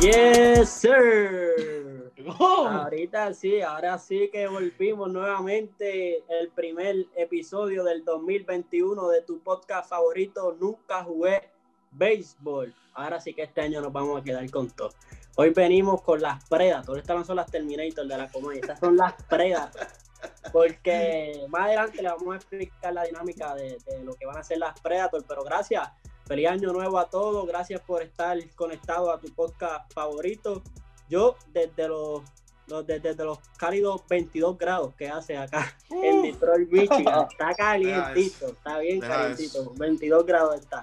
Yes, sir. Ahorita sí, ahora sí que volvimos nuevamente el primer episodio del 2021 de tu podcast favorito, Nunca jugué béisbol. Ahora sí que este año nos vamos a quedar con todo. Hoy venimos con las Predators. Estas no son las Terminator de la comedia, estas son las Predators. Porque más adelante le vamos a explicar la dinámica de, de lo que van a ser las Predators. Pero gracias Feliz año nuevo a todos. Gracias por estar conectado a tu podcast favorito. Yo desde los, desde, los cálidos 22 grados que hace acá en Detroit, Michigan. Está calientito, está bien calientito. 22 grados está.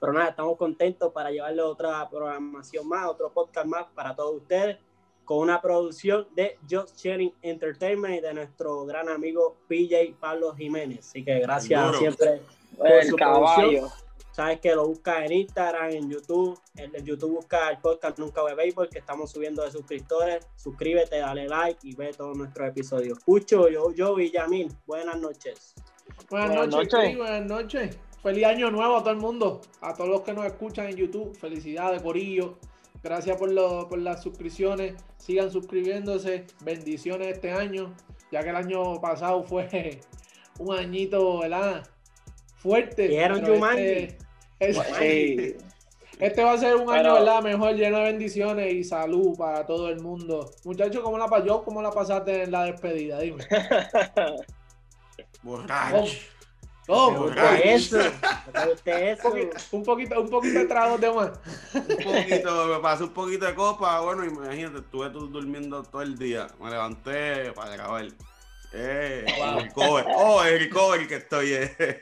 Pero nada, estamos contentos para llevarle otra programación más, otro podcast más para todos ustedes, con una producción de Just Sharing Entertainment y de nuestro gran amigo PJ Pablo Jiménez. Así que gracias siempre por el su caballo. Sabes que lo buscas en Instagram, en YouTube. En el YouTube busca el podcast Nunca Ve Béisbol, que estamos subiendo de suscriptores. Suscríbete, dale like y ve todos nuestros episodios. Pucho, yo, yo, Villamil, buenas noches. Buenas, noches, buenas noches. Feliz año nuevo a todo el mundo, a todos los que nos escuchan en YouTube. Felicidades, Corillo. Gracias por, lo, por las suscripciones. Sigan suscribiéndose. Bendiciones este año, ya que el año pasado fue un añito, ¿verdad? Fuerte. Dijeron Jumanji. Este, este va a ser un año, ¿verdad? Mejor, lleno de bendiciones y salud para todo el mundo. Muchachos, ¿cómo la pasó? ¿Cómo la pasaste en la despedida? Dime. Borracho. ¿Cómo? Eso. Un poquito, un poquito de trago de más. Un poquito, me pasé un poquito de copa. Bueno, imagínate, estuve durmiendo todo el día. Me levanté para acabar. Eh, el cover. Oh, el recovery que estoy. Eh.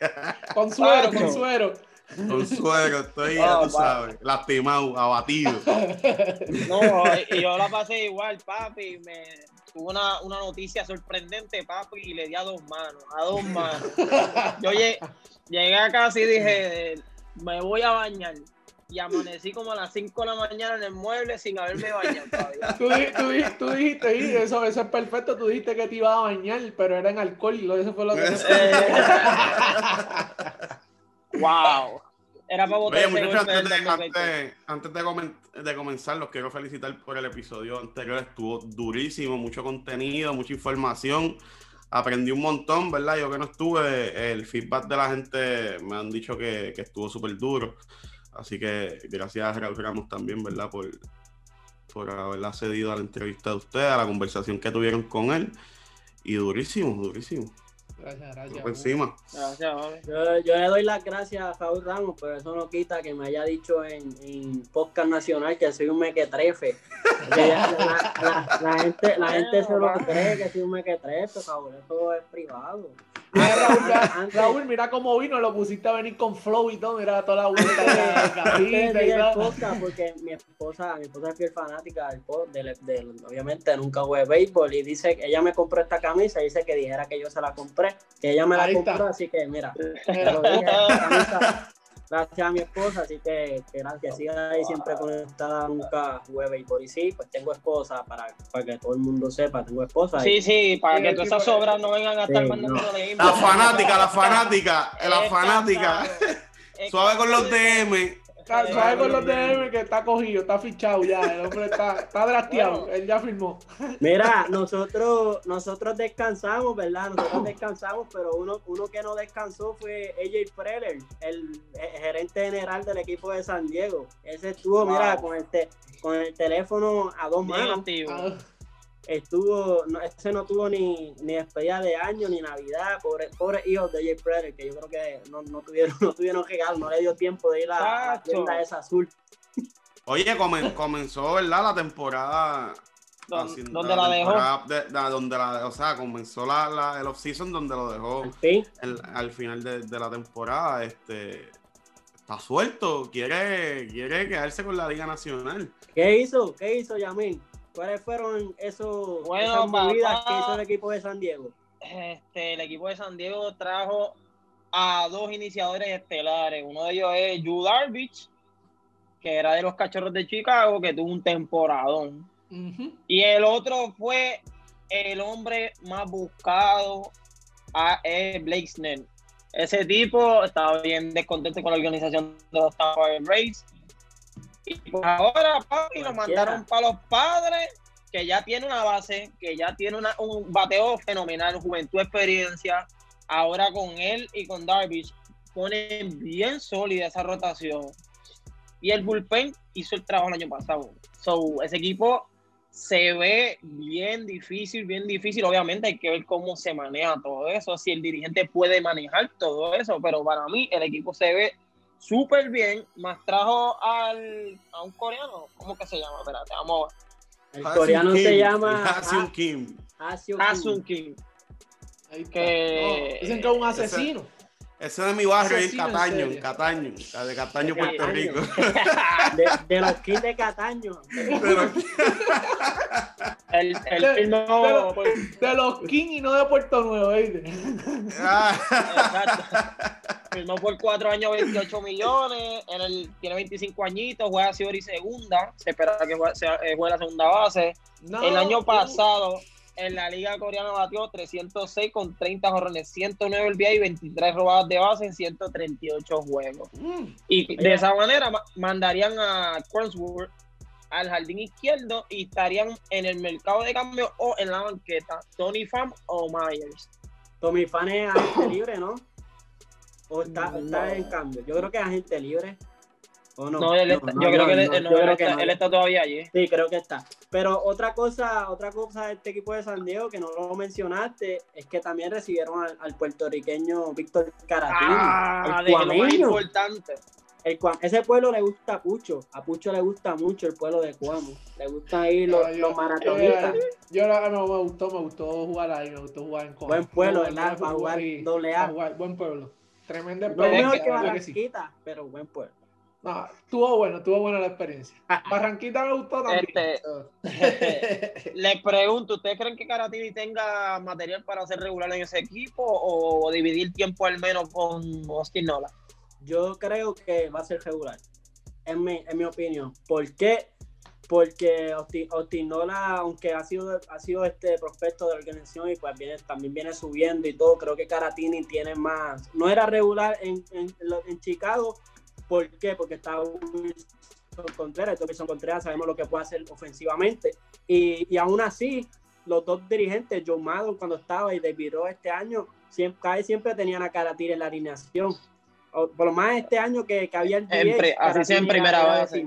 Con suero, con suero. Con suero, estoy, ya tú sabes, lastimado, abatido. No, y yo la pasé igual, papi. Me tuvo una, una noticia sorprendente, papi, y le di a dos manos, a dos manos. Yo llegué, a casa y dije, me voy a bañar y amanecí como a las 5 de la mañana en el mueble sin haberme bañado todavía. Tú, tú, tú dijiste, eso, eso es perfecto, tú dijiste que te ibas a bañar, pero era en alcohol, eso fue lo que... Wow. Era para Oye, muchachos, antes, de, antes, antes de, de, comenzar, los quiero felicitar por el episodio anterior. Estuvo durísimo, mucho contenido, mucha información. Aprendí un montón, ¿verdad? Yo que no estuve, el feedback de la gente me han dicho que, que estuvo súper duro. Así que gracias a Raúl Ramos también, ¿verdad? Por, por haberla cedido a la entrevista de usted, a la conversación que tuvieron con él. Y durísimo, durísimo. Gracias, gracias. Por encima. Gracias, yo, yo, le doy las gracias a Raúl Ramos, pero eso no quita que me haya dicho en, en podcast nacional que soy un mequetrefe. la, la, gente, la gente se lo cree que soy un mequetrefe, Raúl. Eso es privado. Raúl, Raúl, mira cómo vino, lo pusiste a venir con flow y todo, mira toda la vuelta de la y porque mi esposa, mi esposa es fiel fanática del, del, obviamente nunca jugué béisbol y dice que ella me compró esta camisa y dice que dijera que yo se la compré, que ella me la compró, así que mira, lo dije, camisa, gracias a mi esposa, así que, que gracias, siga ahí siempre conectada, nunca jugué y por y sí, pues tengo esposa, para, para que todo el mundo sepa, tengo esposa. Sí, sí, para que todas esas obras no vengan a estar mandando no. La fanática, la fanática, la fanática. Suave con los DM. Está, con los DM que está cogido, está fichado ya, el hombre está, está drasteado, él ya firmó. Mira, nosotros, nosotros descansamos, ¿verdad? Nosotros descansamos, pero uno, uno que no descansó fue AJ Preller, el, gerente general del equipo de San Diego. Ese estuvo, mira, con el, con el teléfono a dos manos estuvo, no, ese no tuvo ni, ni despedida de año ni Navidad, pobre, pobre hijos de Jay Predator, que yo creo que no, no tuvieron, no tuvieron regalo, no le dio tiempo de ir a, la tienda esa azul. Oye, comenzó, ¿verdad? La temporada. donde la, dejó. donde la, o sea, comenzó la, la el off-season donde lo dejó al final de, de, la temporada. Este, está suelto, quiere, quiere quedarse con la Liga Nacional. ¿Qué hizo? ¿Qué hizo Yamil? ¿Cuáles fueron esos, esas movidas que hizo el equipo de San Diego? Este, el equipo de San Diego trajo a dos iniciadores estelares. Uno de ellos es Yu Darvish, que era de los Cachorros de Chicago, que tuvo un temporadón. Y el otro fue el hombre más buscado a Blake Snell. Ese tipo estaba bien descontento con la organización de los Tampa Bay Rays. Y pues ahora, papi, lo mandaron para los padres, que ya tiene una base, que ya tiene un bateo fenomenal, juventud, experiencia. Ahora con él y con Darvish ponen bien sólida esa rotación. Y el bullpen hizo el trabajo el año pasado. So, ese equipo se ve bien difícil, bien difícil. Obviamente hay que ver cómo se maneja todo eso, si el dirigente puede manejar todo eso, pero para mí el equipo se ve súper bien. Más trajo al, a un coreano, ¿cómo que se llama? Espérate, vamos a ver. El coreano se llama Hasun Kim. Hasun Kim. Que... dicen que es un asesino. Ese es de mi barrio, en Cataño, en Cataño, de Cataño, Puerto Rico. De, los kits de Cataño. el, el de, los King y no de Puerto Nuevo, ¿viste? Exacto. Firmó por cuatro años 28 millones, en el, tiene 25 añitos, juega y segunda, se espera que juegue, eh, juegue la segunda base. el año pasado en la liga coreana batió 306 con 30 jorrones, 109 el y 23 robadas de base en 138 juegos. Mm. y de esa manera mandarían a Cransworth al jardín izquierdo y estarían en el mercado de cambio o en la banqueta, Tony Pham o Myers. Tony Pham es agente libre, ¿no? ¿O está, está en cambio? Yo creo que es agente libre. no? yo creo que, él, está, todavía allí. Sí, creo que está. Pero otra cosa, otra cosa de este equipo de San Diego que no lo mencionaste es que también recibieron al, puertorriqueño Víctor Caratín. Ah, el de importante. El, ese pueblo le gusta a Pucho. A Pucho le gusta mucho el pueblo de Cuamo. Le gustan ahí los, los maratonistas. Yo, yo, no, me gustó, me gustó jugar ahí, me gustó jugar en Cuamo. Buen pueblo, ¿verdad? Para jugar doble A. buen pueblo. Tremendo No mejor que Barranquita, pero buen pueblo. No, estuvo bueno, estuvo buena la experiencia. Barranquita me gustó también. Este, les pregunto, ¿ustedes creen que Caratini tenga material para ser regular en ese equipo o, dividir tiempo al menos con Austin Nola? Yo creo que va a ser regular, en mi, en mi opinión. ¿Por qué? Porque Austin, Nola, aunque ha sido, ha sido este prospecto de organización y pues viene, también viene subiendo y todo, creo que Caratini tiene más. No era regular en, en, en Chicago, ¿Por qué? Porque está Wilson Contreras, entonces Wilson Contreras sabemos lo que puede hacer ofensivamente. Y, y aún así, los dos dirigentes, John Madden cuando estaba y David Rowe este año, siempre, siempre tenían a Caratir en la alineación. por lo más este año que, que había el DH, así en primera base.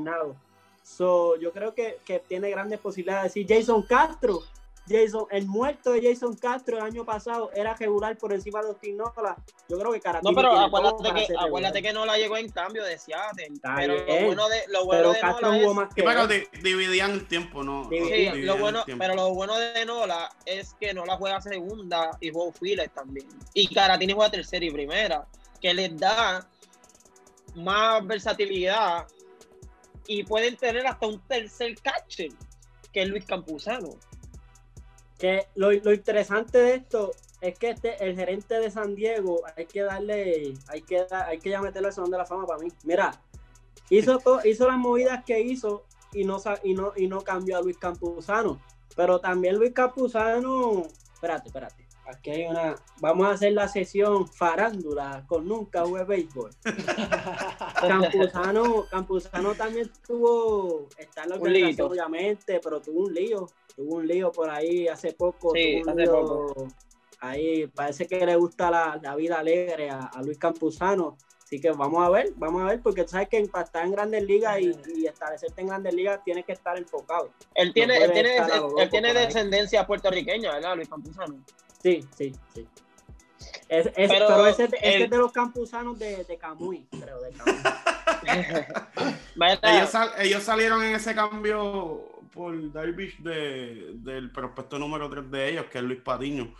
So, yo creo que, que, tiene grandes posibilidades. Si Jason Castro Jason, el muerto de Jason Castro el año pasado era regular por encima de Austin Nola. Yo creo que Caratini. No, pero acuérdate que, acuérdate que Nola llegó en cambio de Seattle. pero lo bueno de, lo bueno de Castro Nola es, más que pero dividían el tiempo, ¿no? Sí, lo bueno, pero lo bueno de Nola es que Nola juega segunda y juega files también. Y Caratini juega tercera y primera, que les da más versatilidad y pueden tener hasta un tercer catcher, que es Luis Campuzano. Que lo, interesante de esto es que este, el gerente de San Diego, hay que darle, hay que, hay que ya meterle el salón de la fama para mí. Mira, hizo, hizo las movidas que hizo y no, y, no, y no cambió a Luis Campuzano. Pero también Luis Campuzano, espérate, espérate. Aquí hay una. Vamos a hacer la sesión farándula con nunca jugué béisbol. Campuzano, Campuzano también tuvo. Está en la organización, obviamente, pero tuvo un lío tuvo un lío por ahí hace poco. Sí, hace poco. Ahí parece que le gusta la, vida alegre a, Luis Campuzano. Así que vamos a ver, vamos a ver, porque tú sabes que para estar en grandes ligas y, establecerte en grandes ligas tienes que estar enfocado. Él tiene, él tiene, él, tiene descendencia puertorriqueña, ¿verdad, Luis Campuzano? Sí, sí, sí. pero, ese, es de los campusanos de, de Camuy, creo, de Camuy. ellos, ellos salieron en ese cambio por Darvish de, del prospecto número 3 de ellos, que es Luis Patiño.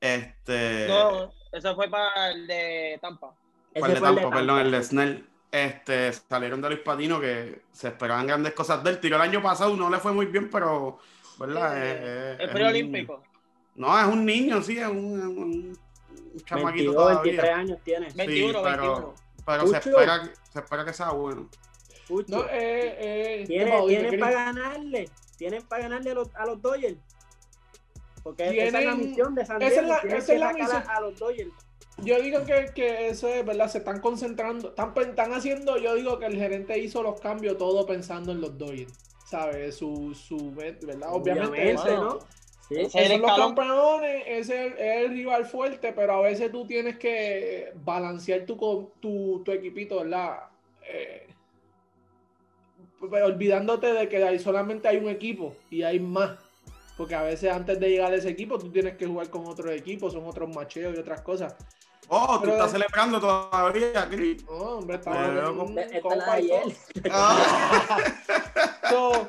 Este... No, eso fue para el de Tampa. Para el de Tampa, perdón, el de Snell. Este, salieron de Luis Patino que se esperaban grandes cosas del tiro el año pasado, no le fue muy bien, pero, ¿verdad? es, es, preolímpico. No, es un niño, sí, es un, un, chamaquito 22, todavía. 23 años tiene. 21, pero, pero se, espera, se espera que sea bueno. No, eh, eh, ¿Tienen, para ganarle? ¿Tienen para ganarle a los, a los Dodgers? Porque esa es la misión de San Diego. Esa es la, esa es la misión. A, los Dodgers. Yo digo que, que, eso es verdad, se están concentrando, están, están haciendo, yo digo que el gerente hizo los cambios todo pensando en los Dodgers, ¿sabes? Su, su, ¿verdad? Obviamente, ese, ¿no? Sí. Son los campeones, ese es el rival fuerte, pero a veces tú tienes que balancear tu, tu, tu equipito, ¿verdad? Eh, olvidándote de que ahí solamente hay un equipo y hay más. Porque a veces antes de llegar a ese equipo tú tienes que jugar con otros equipos, son otros macheos y otras cosas. Oh, tú estás celebrando todavía, Chris. Oh, hombre, estaba con, ah.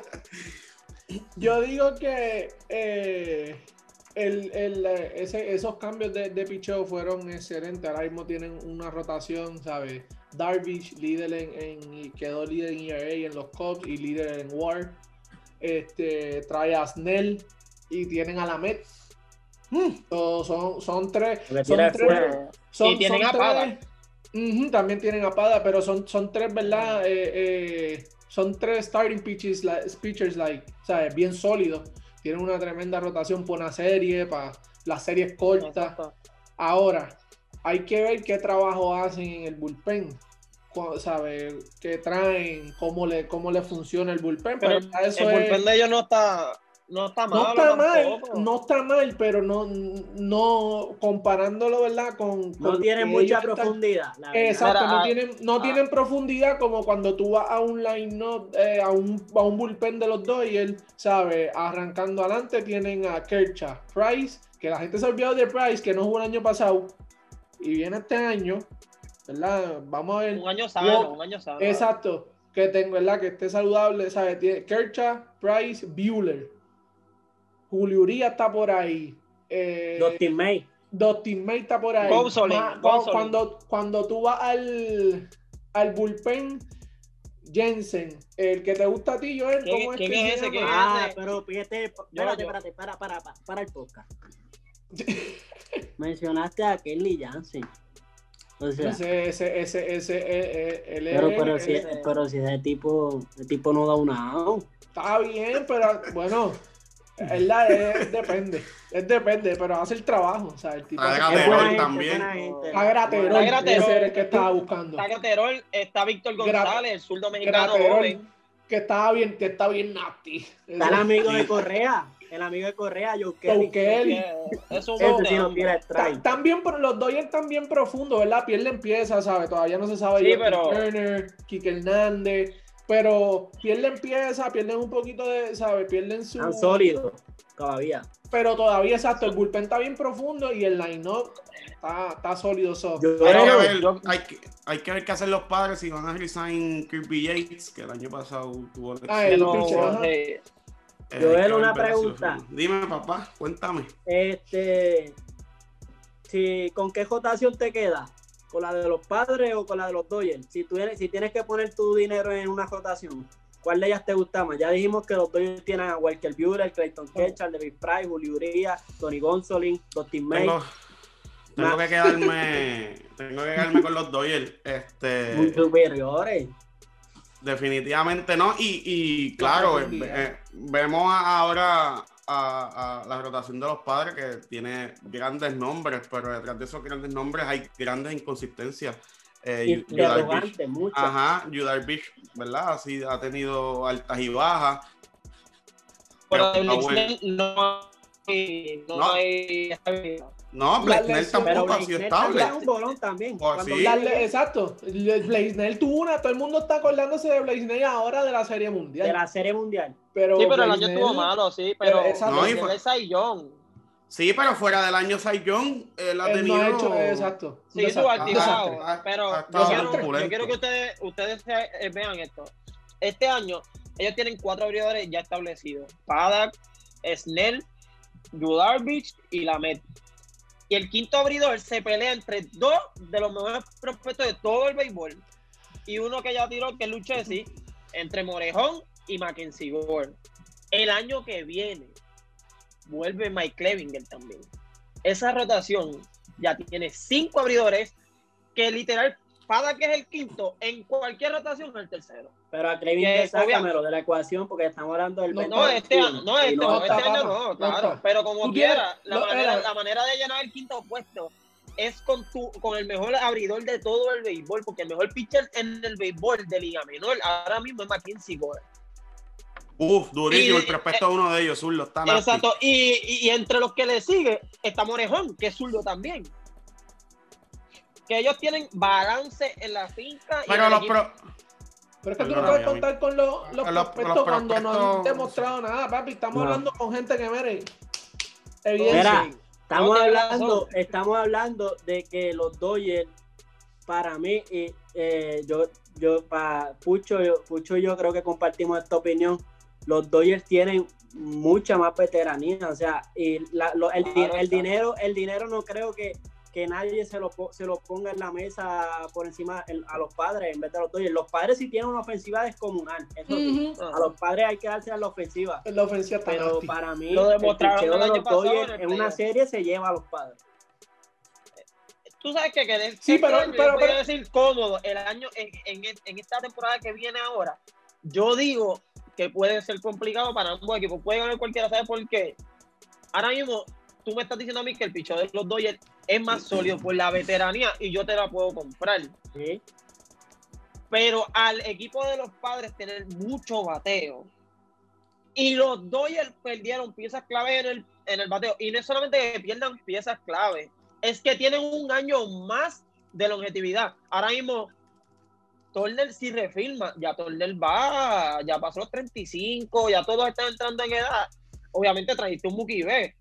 Yo digo que eh, el, el, ese, esos cambios de, de picheo fueron excelentes. Ahora mismo tienen una rotación, ¿sabes? Darvish, líder en, quedó líder en ERA en los Cubs y líder en WAR. Este, trae a Snell y tienen a la Met. Hmm. son, son tres. Son tres son, y tienen a Pada. también tienen a Pada, pero son, son tres, ¿verdad? Eh, eh, son tres starting pitches, pitchers, like, ¿sabes? Bien sólidos. Tienen una tremenda rotación por una serie, para las series cortas. Ahora, hay que ver qué trabajo hacen en el bullpen. ¿Sabes? ¿Qué traen? ¿Cómo le, cómo le funciona el bullpen? Pero, eso el bullpen de ellos no está, no está mal. No está mal, no está mal, pero no, no comparándolo, ¿verdad? Con, no tienen mucha profundidad. Exacto, no, tienen, no ah. tienen profundidad como cuando tú vas a un line eh, a, un, a un bullpen de los dos y él, ¿sabes? Arrancando adelante tienen a Kershaw, Price, que la gente se olvidó de Price, que no jugó el año pasado, y viene este año, ¿verdad? Vamos a ver. Un año sano, un año sano. Exacto, que tengo, ¿verdad? Que esté saludable, ¿sabes? Tiene Kershaw, Price, Bueller. Julio Urias está por ahí. Eh, Dustin May. Dustin May está por ahí. cuando, cuando tú vas al, al bullpen, Jensen, el que te gusta a ti, Joel, ¿cómo es que es ese? ah, pero fíjate, espérate, espérate, para, para, para, para el podcast. Mencionaste a Kelly Jansen. O sea, ese, ese, ese, ese, eh, eh, pero, pero, si, pero si ese tipo, el tipo no da una Está bien, pero bueno, es la, es, depende, es depende, pero hace el trabajo. O sea, el tipo Graterol también. Está Graterol, el que estaba buscando. Está Graterol, está Víctor González, el zurdo mexicano joven. Que estaba bien, que está bien nasty. Está el amigo de Correa. El amigo de Correa, Joe Kelly. Kelly. Eso sí no tira También, pero los Dodgers están bien profundos, ¿verdad? Pierde empieza, ¿sabes? Todavía no se sabe. Sí, pero... Turner, Kike Hernández pero pierden pieza, pierden un poquito de, ¿sabes? Pierden su... Tan sólido, todavía. Pero todavía, exacto, el bullpen está bien profundo y el line-up está, está, sólido. So. Yo, hay, que ver, hay, que, hay, que ver qué hacen los padres si van a resign Kirby Yates, que el año pasado tuvo... Ah, el no, eh, Joel, una pregunta. Dime, papá, cuéntame. Este, si, ¿con qué jotación te queda? Con la de los padres o con la de los Dodgers. Si, tú, si tienes que poner tu dinero en una rotación, ¿cuál de ellas te gusta más? Ya dijimos que los Dodgers tienen a Walker Buehler, Clayton Kershaw, David Price, Julio Urias, Tony Gonsolin, Dustin May. Tengo, tengo que quedarme, tengo que quedarme con los Dodgers. Este, Muy superiores. Definitivamente no. Y, y claro, eh, vemos ahora a, la rotación de los padres, que tiene grandes nombres, pero detrás de esos grandes nombres hay grandes inconsistencias. Eh, Ajá, Judar Beach, ¿verdad? Así ha tenido altas y bajas. Pero, no, no, hay no, Blaisnell tampoco ha sido estable. un bolón también. Oh, sí. exacto. Blaisnell tuvo una, todo el mundo está acordándose de Blaisnell ahora de la Serie Mundial. De la Serie Mundial. Pero sí, pero el año estuvo malo, sí, pero, pero no, fue... Sí, pero fuera del año Saiyón, él ha tenido... hecho, exacto. Sí, estuvo activado, pero yo quiero, yo quiero, que ustedes, ustedes eh, vean esto. Este año, ellos tienen cuatro abridores ya establecidos. Padak, Snell, Y Lamet. Y el quinto abridor se pelea entre dos de los mejores prospectos de todo el béisbol. Y uno que ya tiró, que es Luchesi, entre Morejón y Mackenzie Gore. El año que viene vuelve Mike Clevinger también. Esa rotación ya tiene cinco abridores que literal, para que es el quinto, en cualquier rotación es el tercero. Pero a Cleveland sácamelo de la ecuación porque estamos hablando del No, no este, no, este, no, este año no, claro. Pero como quiera, la, manera, la manera de llenar el quinto puesto es con tu, con el mejor abridor de todo el béisbol, porque el mejor pitcher en el béisbol de Liga Menor ahora mismo es Mackenzie Gore. Uf, durísimo, el prospecto de uno de ellos, zurdo, está Exacto, y, y, entre los que le sigue está Morejón, que es zurdo también. Que ellos tienen balance en la finca. Pero los pro... Pero es que tú no puedes contar con los, los, prospectos cuando no han demostrado nada, papi. Estamos hablando con gente que mere. Evidencia. Estamos hablando, estamos hablando de que los Dodgers, para mí, y, eh, yo, yo, para Pucho, yo, Pucho y yo creo que compartimos esta opinión. Los Dodgers tienen mucha más veteranía, o sea, y el, dinero, el dinero no creo que que nadie se lo, se lo ponga en la mesa por encima a los padres en vez de los Dodgers. Los padres sí tienen una ofensiva descomunal. A los padres hay que darse a la ofensiva. La ofensiva Pero para mí, lo el picheo de los Dodgers en, una serie se lleva a los padres. Tú sabes que, que sí, pero, pero, voy a decir cómodo el año en, en, en esta temporada que viene ahora. Yo digo que puede ser complicado para ambos equipos. Puede ganar cualquiera, ¿sabes por qué? Ahora mismo, tú me estás diciendo a mí que el picheo de los Dodgers es más sólido por la veteranía y yo te la puedo comprar. Pero al equipo de los padres tener mucho bateo y los Dodgers perdieron piezas clave en el, en el bateo y no es solamente que pierdan piezas clave, es que tienen un año más de longevidad. Ahora mismo Turner si refirma, ya Turner va, ya pasó los 35, ya todos están entrando en edad. Obviamente trajiste un Muki B,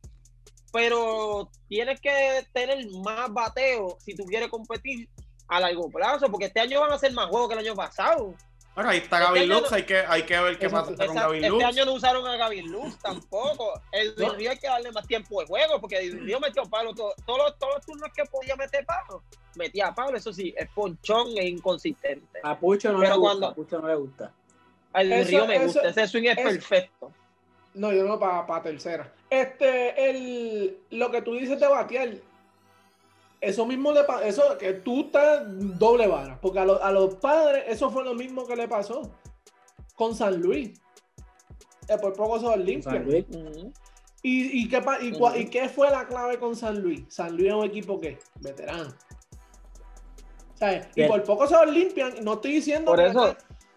pero tienes que tener más bateo si tú quieres competir a largo plazo, porque este año van a ser más juegos que el año pasado. Bueno, ahí está Gavin este Lux, hay que, hay que ver qué pasa con Gavin Lux. Este año no usaron a Gavin Lux tampoco. El no. hay que darle más tiempo de juego, porque el Río metió palo todos los, todos los turnos que podía meter palo. Metía palo, eso sí, es ponchón e inconsistente. A Pucho no, le, gusta, a Pucho no le gusta. Al Río me gusta, ese swing es, perfecto. No, yo no para pa tercera. Este, el, lo que tú dices de batear, eso mismo le pasa, eso que tú estás doble vara, porque a, a, los padres eso fue lo mismo que le pasó con San Luis. Por poco se limpio. ¿Y, y, qué, y, y, qué fue la clave con San Luis? San Luis es un equipo que veterano. ¿Sabes? Y por poco se limpian. No estoy diciendo por eso,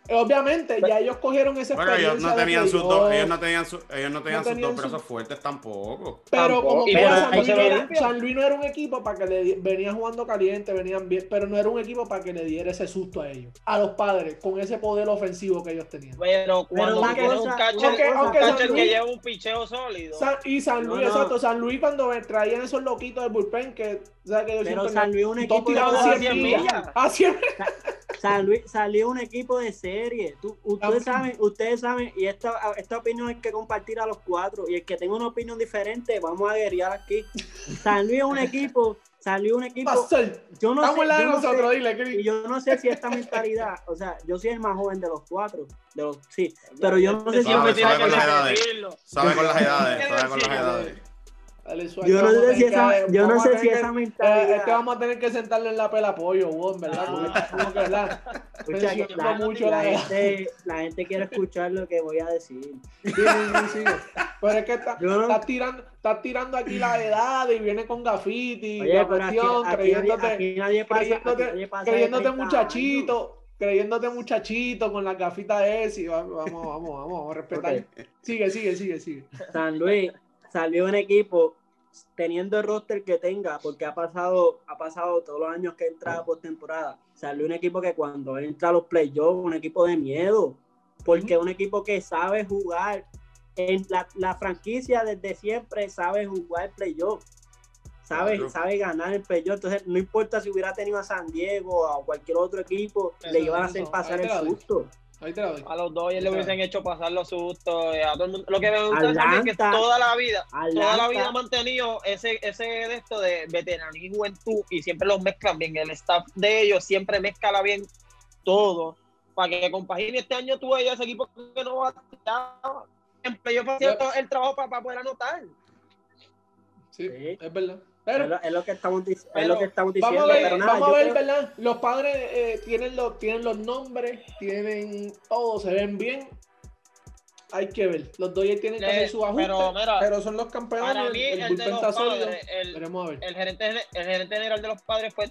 Obviamente, ya ellos cogieron ese bueno, ellos no tenían sus dos, ellos no tenían, su, ellos no tenían, sus dos brazos fuertes tampoco. Pero como que San, Luis no era un equipo para que le venían jugando caliente, venían bien, pero no era un equipo para que le diera ese susto a ellos, a los padres, con ese poder ofensivo que ellos tenían. Pero cuando pero un catcher, que lleva un picheo sólido. y San Luis, exacto, San Luis cuando traían esos loquitos del bullpen que, o sea, que yo pero San Luis un equipo de 100 millas. A 100 San Luis salió un equipo de serie. ustedes saben, ustedes saben, y esta, esta opinión hay que compartir a los cuatro. Y el que tenga una opinión diferente, vamos a guerrear aquí. San Luis es un equipo, salió un equipo. Yo no, sé, yo, no sé, yo no sé si esta mentalidad, o sea, yo soy el más joven de los cuatro, de los, sí, pero yo no sé si sabe, sabe, con las edades, sabe con las edades, sabe con las edades. Yo no sé si esa, yo no sé si esa mentalidad. Es que vamos a tener que sentarle en la pela pollo, ¿verdad? Porque, ¿verdad? Escucha, que la, mucho la, gente, la gente quiere escuchar lo que voy a decir. Sí, sí, Pero es que está, está, tirando, está tirando aquí la edad y viene con graffiti, Oye, la cuestión, creyéndote, aquí nadie pasa, creyéndote, nadie pasa creyéndote muchachito. Creyéndote muchachito con la gafita ese, vamos, vamos, vamos, vamos a respetar. Okay. Sigue, sigue, sigue, sigue. San Luis salió un equipo teniendo el roster que tenga, porque ha pasado, ha pasado todos los años que entra por temporada, salió un equipo que cuando entra a los playoffs, un equipo de miedo, porque es un equipo que sabe jugar, en la, la franquicia desde siempre sabe jugar playoff, sabe, sabe ganar el playoff, entonces no importa si hubiera tenido a San Diego o a cualquier otro equipo, le iban a hacer pasar el susto. A los dos le hubiesen hecho pasar los sustos. Eh, a todo el mundo. Lo que me gusta también es que toda la vida, toda la vida ha mantenido ese, ese de esto de veteranía y juventud y siempre los mezclan bien. El staff de ellos siempre mezcla bien todo. Para que compagine este año tú ese equipo que no va a Siempre yo hacía el trabajo para, poder anotar. Sí, es verdad. Es, lo, que estamos, es lo que estamos diciendo. Vamos a ver, vamos a ver ¿verdad? Los padres eh, tienen, los, tienen los nombres, tienen todo, se ven bien hay que ver. Los Dodgers tienen que hacer su ajuste, pero, son los campeones. Para mí, el, de los padres, el, gerente, el gerente general de los padres fue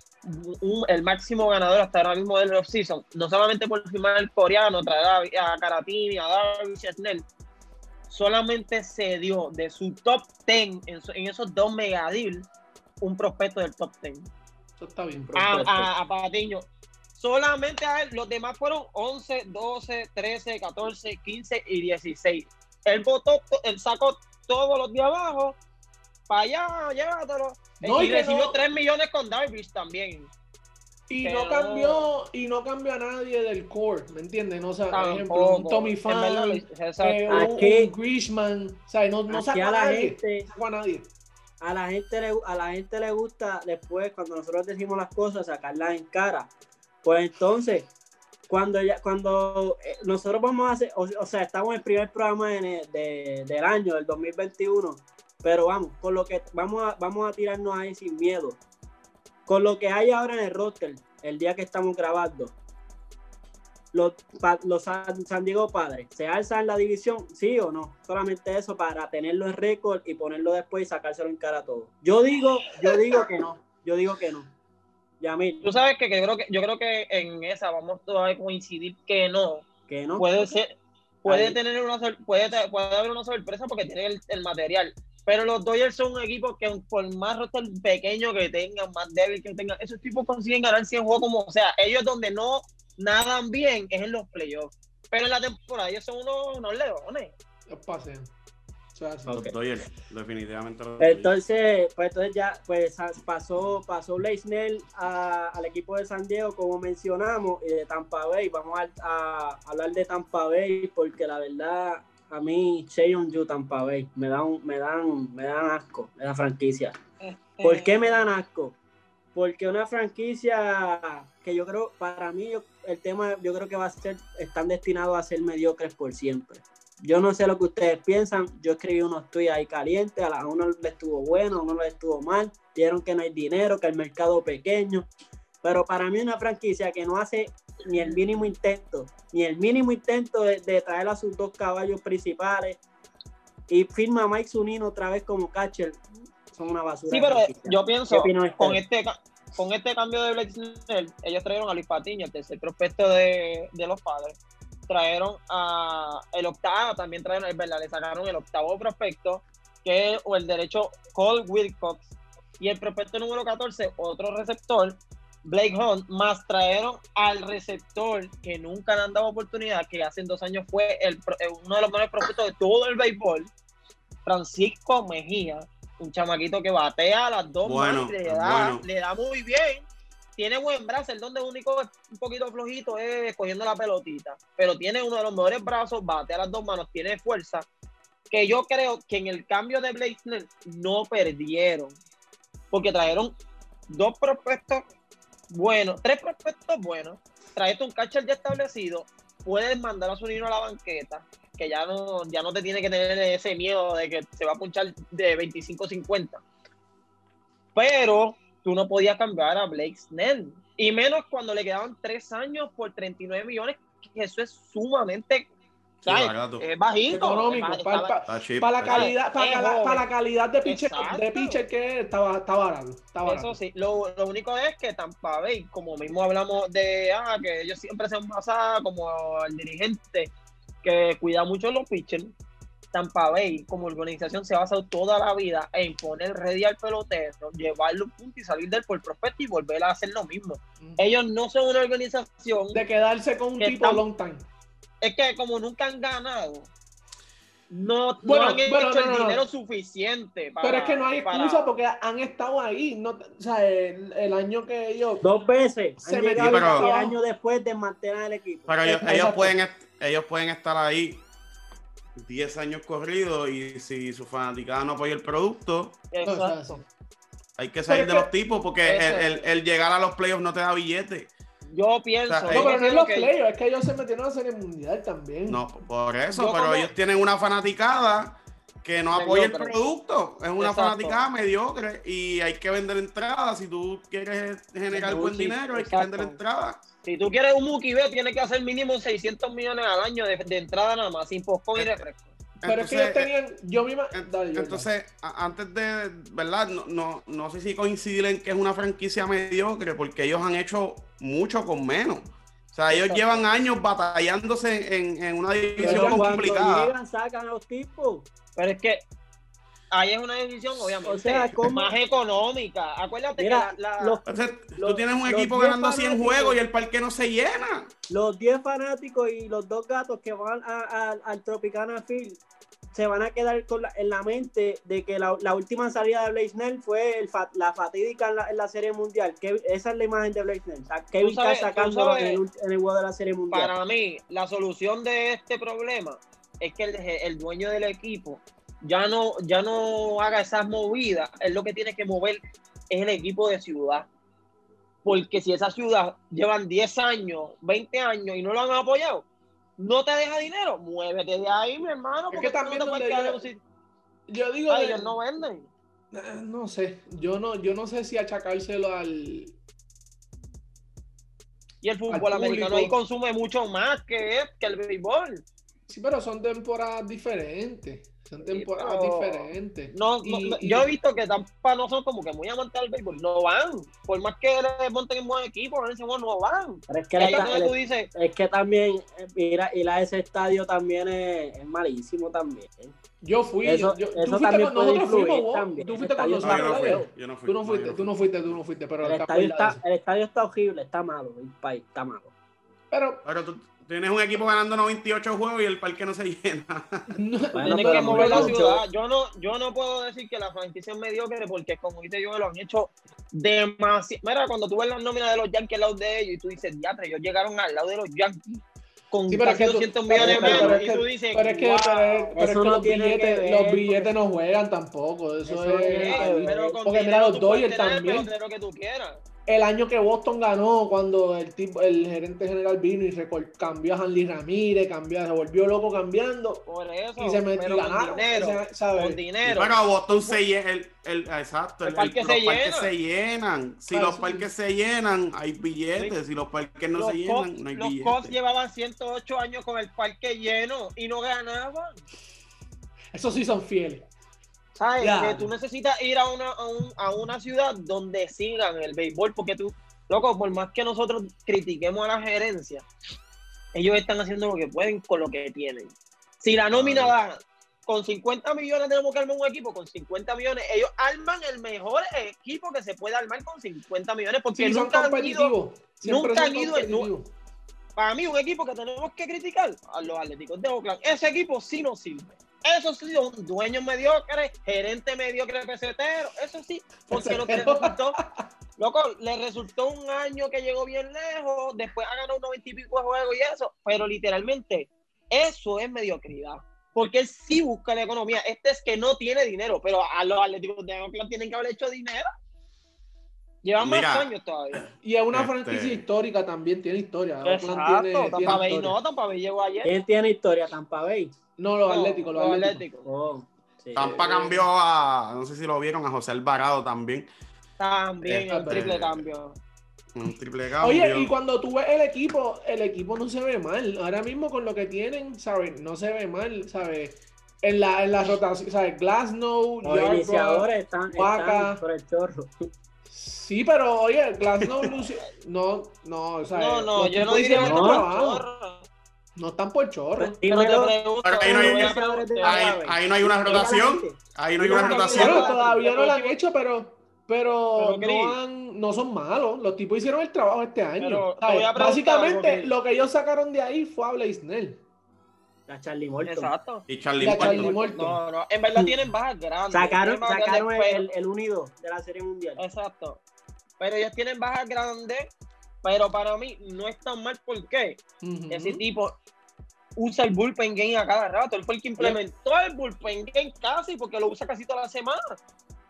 el máximo ganador hasta ahora mismo del off-season. No solamente por firmar el coreano, traer a, Karatini, a Darby Snell. Solamente se dio de su top 10 en, esos dos megadil un prospecto del top 10. Eso está bien. A, a, a Patiño Solamente a él, los demás fueron 11, 12, 13, 14, 15 y 16. Él votó, él sacó todos los de abajo, para allá, llévatelo. No, y, recibió 3 millones con Darvish también. Y no cambió, y no cambió a nadie del core, ¿me entiendes? No, o sea, por ejemplo, un Tommy Fan, eh, un, un Grishman, o sea, no, no sacó a, la nadie, gente, sacó a nadie. A la gente le, a la gente le gusta después cuando nosotros decimos las cosas sacarlas en cara. Pues entonces, cuando ya, cuando eh, nosotros vamos a hacer, o, sea, estamos en el primer programa del año, del 2021, pero vamos, con lo que vamos a, vamos a tirarnos ahí sin miedo. Con lo que hay ahora en el roster, el día que estamos grabando, los, los San Diego Padres, ¿se alzan la división? ¿Sí o no? Solamente eso para tenerlo en récord y ponerlo después y sacárselo en cara a todos. Yo digo, yo digo que no. Yo digo que no. Tú sabes que, yo, creo que yo creo que en esa vamos a coincidir que no. Que no. Puede ser, puede tener una puede, puede haber una sorpresa porque tiene el, material. Pero los Dodgers son un equipo que por más roster pequeño que tengan, más débil que tengan, esos tipos consiguen ganar 100 juegos como, o sea, ellos donde no nadan bien es en los playoffs. Pero en la temporada ellos son unos, unos leones. Los pasean definitivamente. entonces, pues entonces ya pues pasó, pasó Leisnell al equipo de San Diego, como mencionamos, y de Tampa Bay. Vamos a, hablar de Tampa Bay porque la verdad a mí Cheyenne Yu Tampa Bay me dan, me dan, me dan asco la franquicia. Este ¿Por qué me dan asco? Porque una franquicia que yo creo, para mí, el tema, yo creo que va a ser, están destinados a ser mediocres por siempre. Yo no sé lo que ustedes piensan. Yo escribí unos tweets ahí calientes. A uno le estuvo bueno, a uno le estuvo mal. Dijeron que no hay dinero, que el mercado pequeño. Pero para mí, una franquicia que no hace ni el mínimo intento, ni el mínimo intento de, traer a sus dos caballos principales y firma a Mike Zunino otra vez como catcher, son una basura. Sí, pero yo pienso, con este, con este cambio de Blake Snell, ellos trajeron a Luis Patiño, el tercer prospecto de, de los padres trajeron a el octavo, también trajeron, es verdad, le sacaron el octavo prospecto, que es o el derecho Cole Wilcox, y el prospecto número 14, otro receptor, Blake Hunt, más trajeron al receptor que nunca le han dado oportunidad, que hace dos años fue el, eh, uno de los mejores prospectos de todo el béisbol, Francisco Mejía, un chamaquito que batea a las dos manos le da, le da muy bien. Tiene buen brazo, el donde único es un poquito flojito es cogiendo la pelotita, pero tiene uno de los mejores brazos, bate a las dos manos, tiene fuerza, que yo creo que en el cambio de Blake no perdieron, porque trajeron dos prospectos buenos, tres prospectos buenos, traete un catcher ya establecido, puedes mandar a su niño a la banqueta, que ya no, ya no te tiene que tener ese miedo de que se va a punchar de 25-50. Pero tú no podías cambiar a Blake Snell. Y menos cuando le quedaban tres años por 39 millones, que eso es sumamente es bajito. Económico. Para, la calidad, para, la, calidad de pitcher, de pitcher que estaba, está barato, Eso sí, lo, lo, único es que Tampa Bay, como mismo hablamos de ah, que ellos siempre se han pasado como el dirigente que cuida mucho los pitchers Tampa Bay como organización se ha basado toda la vida en poner ready al pelotero, llevarlo un punto y salir del por prospecto y volver a hacer lo mismo. Ellos no son una organización de quedarse con un tipo long time. Es que como nunca han ganado, no, han hecho el dinero suficiente. Pero es que no hay excusa porque han estado ahí. No, o sea, el, año que ellos. Dos veces. Se metieron el año después de mantener el equipo. Pero ellos, pueden, ellos pueden estar ahí 10 años corridos y si su fanaticada no apoya el producto, hay que salir de los tipos porque el, llegar a los playoffs no te da billete. Yo pienso. no, pero no es los playoffs, es que ellos se metieron a la serie mundial también. No, por eso, pero ellos tienen una fanaticada que no apoya el producto. Es una fanática mediocre y hay que vender entradas. Si tú quieres generar buen dinero, hay que vender entradas. Si tú quieres un Mookie B, tienes que hacer mínimo 600 millones al año de, entrada nada más, sin postpone y refresco. Pero es que ellos tenían, yo misma. entonces, antes de, ¿verdad? No, no, no sé si coincidir en que es una franquicia mediocre, porque ellos han hecho mucho con menos. O sea, ellos llevan años batallándose en, en una división complicada. Llegan, sacan a los tipos. Pero es que ahí es una decisión, obviamente, más económica. Acuérdate que la, tú tienes un equipo ganando 100 juegos y el parque no se llena. Los 10 fanáticos y los dos gatos que van al Tropicana Field se van a quedar con en la mente de que la, última salida de Blaze fue el, la fatídica en la, Serie Mundial. Que, esa es la imagen de Blaze Snell. Kevin está sacando en, el, en juego de la Serie Mundial. Para mí, la solución de este problema es que el, el dueño del equipo ya no, ya no haga esas movidas, es lo que tiene que mover es el equipo de ciudad. Porque si esa ciudad llevan 10 años, 20 años y no lo han apoyado, no te deja dinero, muévete de ahí, mi hermano. Porque también no te yo, digo, ellos no venden. Eh, no sé, yo no, yo no sé si achacárselo al. Y el fútbol americano ahí consume mucho más que, que el béisbol. Sí, pero son temporadas diferentes. Son temporadas diferentes. No, yo he visto que Tampa no son como que muy amantes del béisbol. No van. Por más que le monten en buen equipo, no van. Pero es que, es que también ir a, ir a, ese estadio también es, malísimo también. Yo fui. Eso, yo, eso tú también con, nosotros fuimos, También. Tú fuiste con nosotros. yo no fui, Tú no fuiste, tú no fuiste, tú no fuiste. Pero el, estadio está, el estadio está horrible, está malo. El país está malo. Pero, pero tú, Tienes un equipo ganando 98 juegos y el parque no se llena. Tienes que mover la ciudad. Yo no, yo no puedo decir que la franquicia es mediocre porque, como dice yo, lo han hecho demasiado. Mira, cuando tú ves las nóminas de los Yankees al lado de ellos y tú dices, diatre, ellos llegaron al lado de los Yankees con sí, casi 200 millones menos. y tú dices, pero es que, pero, es que los, billetes, los billetes no juegan tampoco. Eso, es. porque mira, los Dodgers también. Lo que tú quieras el año que Boston ganó, cuando el tipo, el gerente general vino y cambió a Hanley Ramírez, cambió, se volvió loco cambiando. Por eso, y se metió ganaron, dinero, con dinero. Bueno, Boston se llena, el, el, exacto, el, parque los parques se llenan. Si los parques se llenan, hay billetes. Si los parques no se llenan, no hay billetes. Los Cubs llevaban 108 años con el parque lleno y no ganaban. Esos sí son fieles. ¿Sabes? Que tú necesitas ir a una, a, una ciudad donde sigan el béisbol, porque tú, loco, por más que nosotros critiquemos a la gerencia, ellos están haciendo lo que pueden con lo que tienen. Si la nómina da con 50 millones tenemos que armar un equipo, con 50 millones ellos arman el mejor equipo que se puede armar con 50 millones, porque nunca han ido, nunca han ido en, para mí un equipo que tenemos que criticar a los Atléticos de Oakland, ese equipo sí nos sirve. Eso sí, un dueño mediocre, gerente mediocre pesetero, eso sí, porque lo que le resultó, loco, le resultó un año que llegó bien lejos, después ha ganado un noventa y pico de juegos y eso, pero literalmente eso es mediocridad. Porque él sí busca la economía. Este es que no tiene dinero, pero a los atléticos de Oakland tienen que haber hecho dinero. Llevan más años todavía. Y es una este franquicia histórica también, tiene historia. Exacto, tiene, Tampa Bay no, Tampa Bay llegó ayer. ¿Quién tiene historia? Tampa Bay. No, los Atléticos, los, Atléticos. Oh, Tampa cambió a, no sé si lo vieron, a José Alvarado también. También, el este, triple cambio. Un triple cambio. Oye, y cuando tú ves el equipo, el equipo no se ve mal. Ahora mismo con lo que tienen, ¿sabes? No se ve mal, ¿sabes? En la, en la rotación, ¿sabes? Glasnow, Los iniciadores están, están, por el chorro. Sí, pero oye, Glasnow no, no, o sea, no, no, yo no diría no, no están por chorro. ahí, no hay, una rotación. Ahí no hay una rotación. todavía no lo han hecho, pero, pero, no, han, no son malos. Los tipos hicieron el trabajo este año. Básicamente, lo que ellos sacaron de ahí fue a Blaisnell. A Charlie Morton. Exacto. Y Charlie, Charlie Morton. No, no, en verdad tienen bajas grandes. Sacaron, sacaron el, el, unido de la Serie Mundial. Exacto. Pero ellos tienen bajas grandes pero para mí no es tan mal porque ese tipo usa el bullpen game a cada rato. Él fue el que implementó el bullpen game casi porque lo usa casi toda la semana.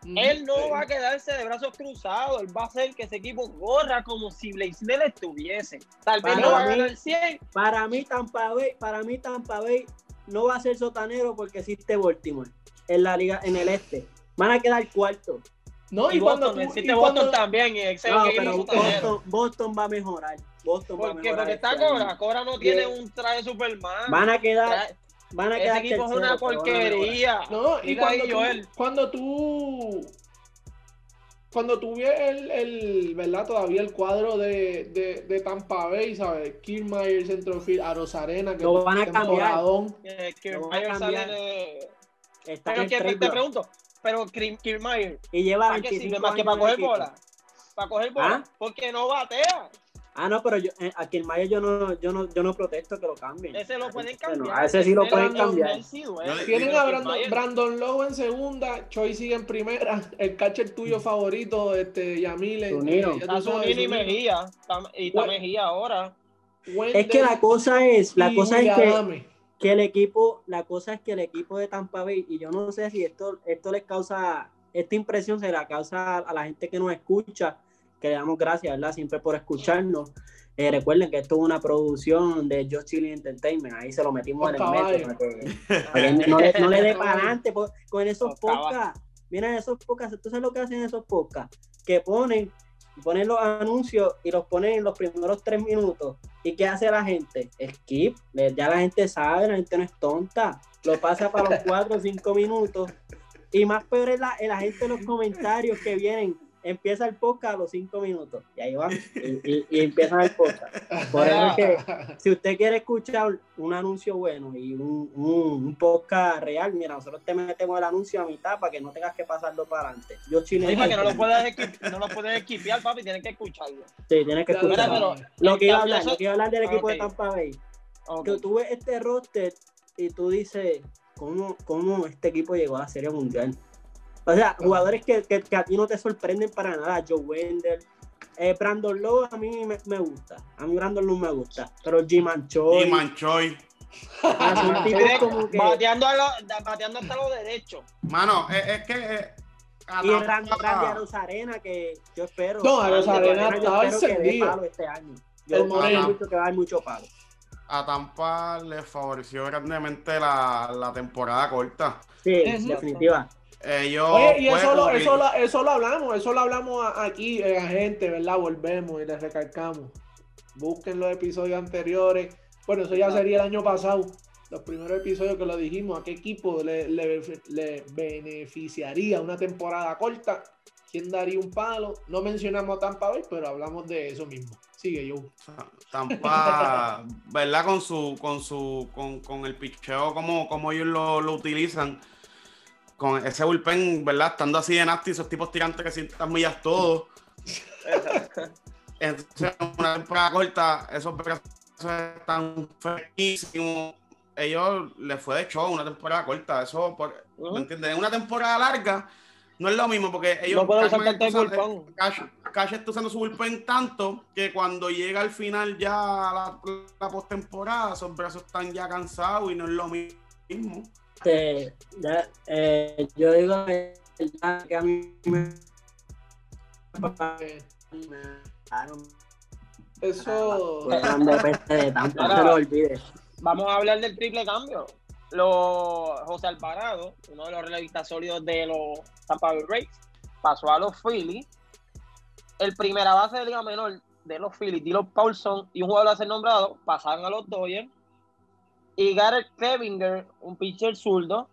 Él no va a quedarse de brazos cruzados, él va a hacer que ese equipo corra como si Blaisnell estuviese. Tal vez no va a ganar 100. Para mí Tampa Bay, para mí Tampa Bay no va a ser sotanero porque existe Baltimore. en la liga, en el este. Van a quedar cuarto. No, y, cuando tú, y Boston también. Y no, pero Boston, Boston, va a mejorar. Boston ¿Por qué? Porque está este Cora. Cora no tiene un traje Superman. Van a quedar. Van a quedar Ese equipo es una porquería. No, y cuando tú, cuando tú cuando tuve el, el, ¿verdad? Todavía el cuadro de, de, de Tampa Bay, ¿sabes? Kiermaier, Centrofield, Aros Arena, que lo van a cambiar. Eh, Kiermaier sale de... Está pero que, te pregunto, pero Kiermaier, y lleva ¿para qué sirve más que para coger bola? Para coger bola, ¿Ah? porque no batea. Ah, no, pero yo, eh, aquí en Mayo yo no, yo no, yo no protesto que lo cambien. Ese lo pueden cambiar. a ese sí lo pueden cambiar. Tienen a Brandon, Brandon, Lowe en segunda, Choi sigue en primera, el catcher tuyo favorito, este Yamil. Zunino. y Mejía. Y está Mejía ahora. es que la cosa es, la cosa es que, que, el equipo, la cosa es que el equipo de Tampa Bay, y yo no sé si esto, esto les causa, esta impresión se la causa a la gente que nos escucha, que le damos gracias, ¿verdad? Siempre por escucharnos. Eh, recuerden que esto es una producción de Just Chilling Entertainment, ahí se lo metimos en el que, no, le, dé para adelante con esos podcasts. Miren esos podcasts, ¿tú sabes lo que hacen esos podcasts? Que ponen, ponen los anuncios y los ponen en los primeros tres minutos. ¿Y qué hace la gente? Skip, ya la gente sabe, la gente no es tonta, lo pasa para los cuatro o cinco minutos. Y más peor es la, la gente en los comentarios que vienen empieza el podcast a los cinco minutos y ahí va y, y, empieza el podcast. Por eso es que si usted quiere escuchar un anuncio bueno y un, un, podcast real, mira, nosotros te metemos el anuncio a mitad para que no tengas que pasarlo para adelante. Yo chino. Sí, que no lo puedes no lo puedes esquipear, papi, tienes que escucharlo. Sí, tienes que escucharlo. lo que iba a hablar, lo que iba a hablar del equipo de Tampa Bay. Que tú ves este roster y tú dices, ¿cómo, ¿cómo este equipo llegó a la Serie Mundial? O sea, jugadores que, que, que, a ti no te sorprenden para nada. Joe Wendell. Eh, Brandon Lowe a mí me, me, gusta. A mí Brandon Lowe me gusta. Pero Choi. Ah, como que... bateando, a lo, bateando hasta los derechos. Mano, es, es que. Eh, y el Randy, Arena, que yo espero. No, Aros Arena estaba encendido. Este año. Yo creo mucho que va a haber mucho palo. A Tampa le favoreció grandemente la, la temporada corta. Sí, definitiva. Oye, y eso lo, eso, lo, eso lo hablamos, eso lo hablamos aquí, eh, gente, ¿verdad? Volvemos y les recalcamos. Busquen los episodios anteriores. Bueno, eso ya sería el año pasado. Los primeros episodios que lo dijimos, a qué equipo le, le, beneficiaría una temporada corta, quién daría un palo. No mencionamos a Tampa hoy, pero hablamos de eso mismo. Sigue yo. Tampa, ¿verdad? Con su, con su, con, con el picheo, como, como ellos lo, lo utilizan con ese bullpen, ¿verdad? Estando así de nasty, esos tipos tirantes que sientan millas todos. Entonces, una temporada corta, esos brazos están fresquísimos. Ellos les fue de show una temporada corta. Eso, por, ¿me entiendes? En una temporada larga, no es lo mismo porque ellos. No pueden usar tanto el bullpen. Cash, está usando su bullpen tanto que cuando llega al final ya la, la postemporada, esos brazos están ya cansados y no es lo mismo. Este, eh, yo digo que a mí me eso Vamos a hablar del triple cambio. Los José Alvarado, uno de los relevistas sólidos de los Tampa Bay Rays, pasó a los Phillies. El primera base de Liga Menor de los Phillies, Dylan Paulson y un jugador a ser nombrado, pasaron a los Dodgers y Garrett Clevinger, un pitcher zurdo.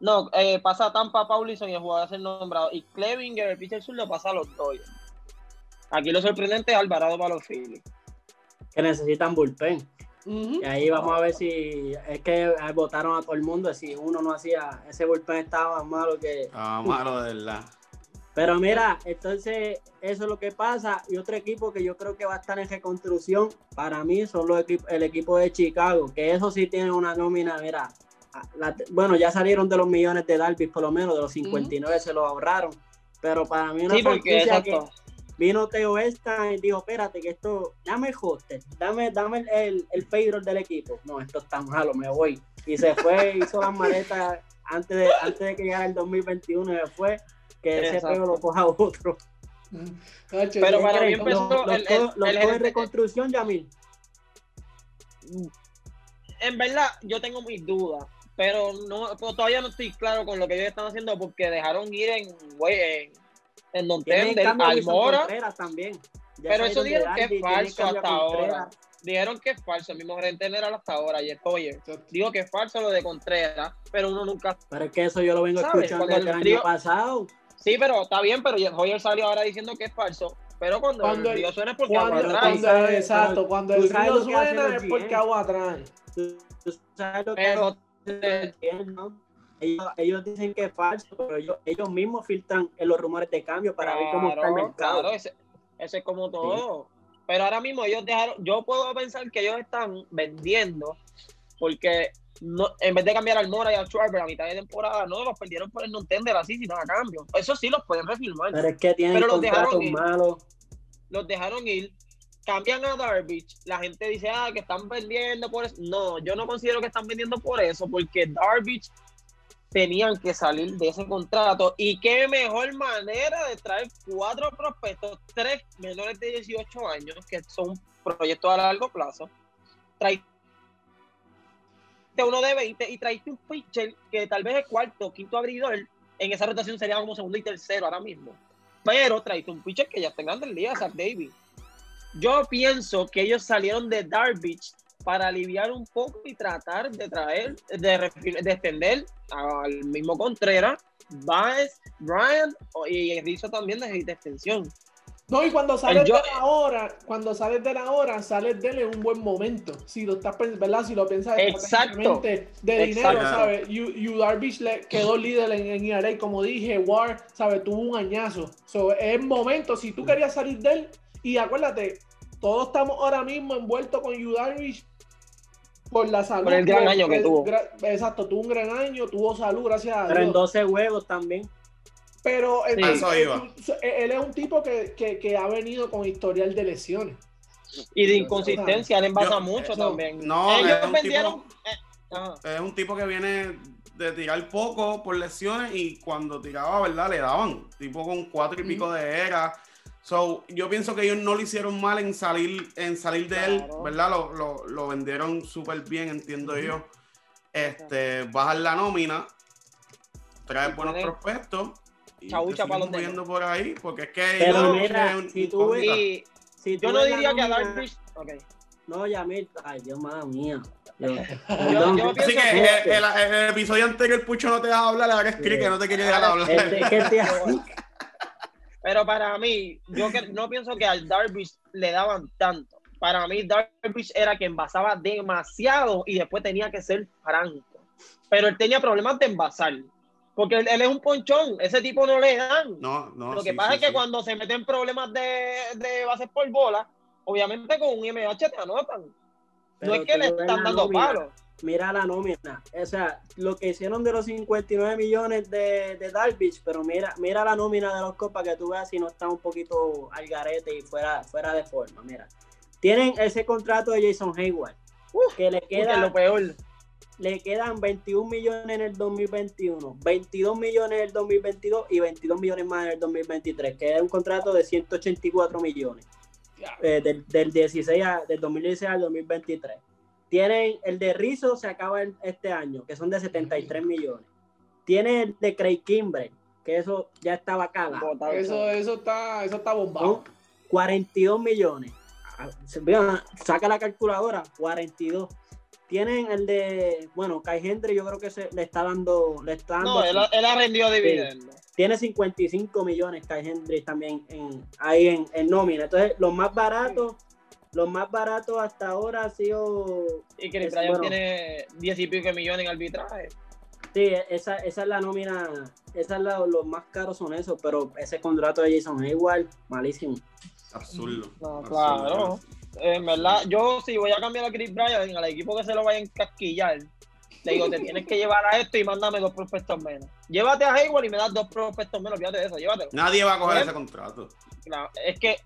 No, eh, pasa a Tampa Paulison y el jugador a ser nombrado. Y Clevinger, el pitcher zurdo, pasa a los Dodgers. Aquí lo sorprendente es Alvarado para los Phillies. Que necesitan bullpen. Y ahí vamos a ver si es que votaron a todo el mundo. Si uno no hacía, ese bullpen estaba más malo que. Estaba malo de verdad. Pero mira, entonces eso es lo que pasa. Y otro equipo que yo creo que va a estar en reconstrucción, para mí son los el equipo de Chicago, que eso sí tiene una nómina, mira, bueno, ya salieron de los millones de Darby, por lo menos de los 59 se los ahorraron. Pero para mí una sí, que vino Teo Esta y dijo, espérate, que esto, dame el hostel, dame, dame el, el payroll del equipo. No, esto está malo, me voy. Y se fue, hizo las maletas antes de, antes de que llegara el 2021 y se fue que ese pego lo coja otro. Pero para mí empezó el, de reconstrucción, Yamil. En verdad, yo tengo mis dudas, pero no todavía no estoy claro con lo que ellos están haciendo porque dejaron ir en, en, en Don Tender, Almora. También. pero eso dijeron que es falso hasta ahora. Dijeron que es falso, el mismo gerente era hasta ahora, y Hoyer. Digo que es falso lo de Contreras, pero uno nunca. Pero es que eso yo lo vengo escuchando el, año pasado. Sí, pero está bien, pero Hoyer salió ahora diciendo que es falso. Pero cuando, cuando el río suena es porque cuando, agua atrás. exacto, cuando el río suena es porque agua atrás. Tú sabes lo que ellos, ellos, dicen que es falso, pero ellos, ellos mismos filtran en los rumores de cambio para ver cómo está el mercado. Claro, ese, ese es como todo. Pero ahora mismo ellos dejaron, yo puedo pensar que ellos están vendiendo porque no, en vez de cambiar al Mora y al Schwarber a mitad de temporada, no, los perdieron por el no entender así, sino a cambio. Eso sí los pueden refirmar. Pero es que tienen pero los dejaron ir, malos. Los dejaron ir, cambian a Darvish, la gente dice, ah, que están vendiendo por eso. No, yo no considero que están vendiendo por eso, porque Darvish tenían que salir de ese contrato. Y qué mejor manera de traer cuatro prospectos, tres menores de 18 años, que son proyectos a largo plazo. Trae uno de 20 y traiste un pitcher que tal vez es cuarto, quinto abridor. En esa rotación sería como segundo y tercero ahora mismo. Pero traiste un pitcher que ya está en el día, Zach Davis. Yo pienso que ellos salieron de Darvish para aliviar un poco y tratar de traer, de, de extender al mismo Contreras, Baez, Brian y Rizzo también necesita extensión. No, y cuando sales de la hora, cuando sales de la hora, sales de él en un buen momento. Si lo estás ¿verdad? Si lo piensas exactamente de dinero, ¿sabes? Yu Darvish le quedó líder en, en ERA, como dije, War, ¿sabes? Tuvo un añazo. So, es momento, si tú querías salir de él, y acuérdate, todos estamos ahora mismo envueltos con Yu Darvish por la salud. Por el gran año que tuvo. Exacto, tuvo un gran año, tuvo salud, gracias a Dios. Pero en 12 juegos también. Pero él, es un tipo que, ha venido con historial de lesiones. Y de inconsistencia, él envasa mucho también. No, es un, tipo, eh, es un tipo que viene de tirar poco por lesiones y cuando tiraba, ¿verdad? Le daban. Tipo con cuatro y pico de era. So, yo pienso que ellos no lo hicieron mal en salir, en salir de él, ¿verdad? Lo, vendieron súper bien, entiendo yo. Este, bajar la nómina, traer buenos prospectos. Chaucha para los viendo por ahí, porque es que Pero mira, si tú ves, si yo no diría que a Darkfish. Okay. No, Yamil, ay Dios madre mía. Así que el, el, episodio anterior el Pucho no te deja hablar, ahora es que no te quiere dejar hablar. Este, Pero para mí, yo que, no pienso que al Darvish le daban tanto. Para mí, Darvish era quien envasaba demasiado y después tenía que ser franco. Pero él tenía problemas de envasar. Porque él, es un ponchón, ese tipo no le dan. No, no. Lo que pasa es que cuando se meten problemas de, de bases por bola, obviamente con un MH te anotan. no es que le están dando palos mira la nómina. O sea, lo que hicieron de los 59 millones de, de Darvish, pero mira, mira la nómina de los copas que tú veas si no está un poquito al garete y fuera, fuera de forma. Mira, tienen ese contrato de Jason Hayward, que le queda lo peor. Le quedan 21 millones en el 2021, 22 millones en el 2022 y 22 millones más en el 2023, que es un contrato de 184 millones. Eh, del, del, 16 del 2016 al 2023. Tienen el de Rizzo, se acaba este año, que son de 73 millones. Tiene el de Craig Kimbrell, que eso ya estaba acá. Eso, eso está, eso está bombado. 42 millones. Ah, saca la calculadora, 42. Tienen el de, bueno, Kai Hendry, yo creo que se le está dando, le está dando. No, él, ha rendido dividendos. Tiene 55 millones Kai Hendry también en, ahí en, en nómina. Entonces, los más baratos lo más barato hasta ahora ha sido. Y que el bueno, tiene 10 y pico millones en arbitraje. Sí, esa, esa es la nómina. Esa es la, los más caros son esos, pero ese contrato de Jason es igual, malísimo. Absurdo. No, claro. En verdad, yo si voy a cambiar a Chris Bryan al equipo que se lo vaya a encasquillar, le digo, te tienes que llevar a esto y mándame dos prospectos menos. Llévate a Hayward y me das dos prospectos menos, fíjate de eso, llévatelo. Nadie va a coger ese contrato. Claro, es que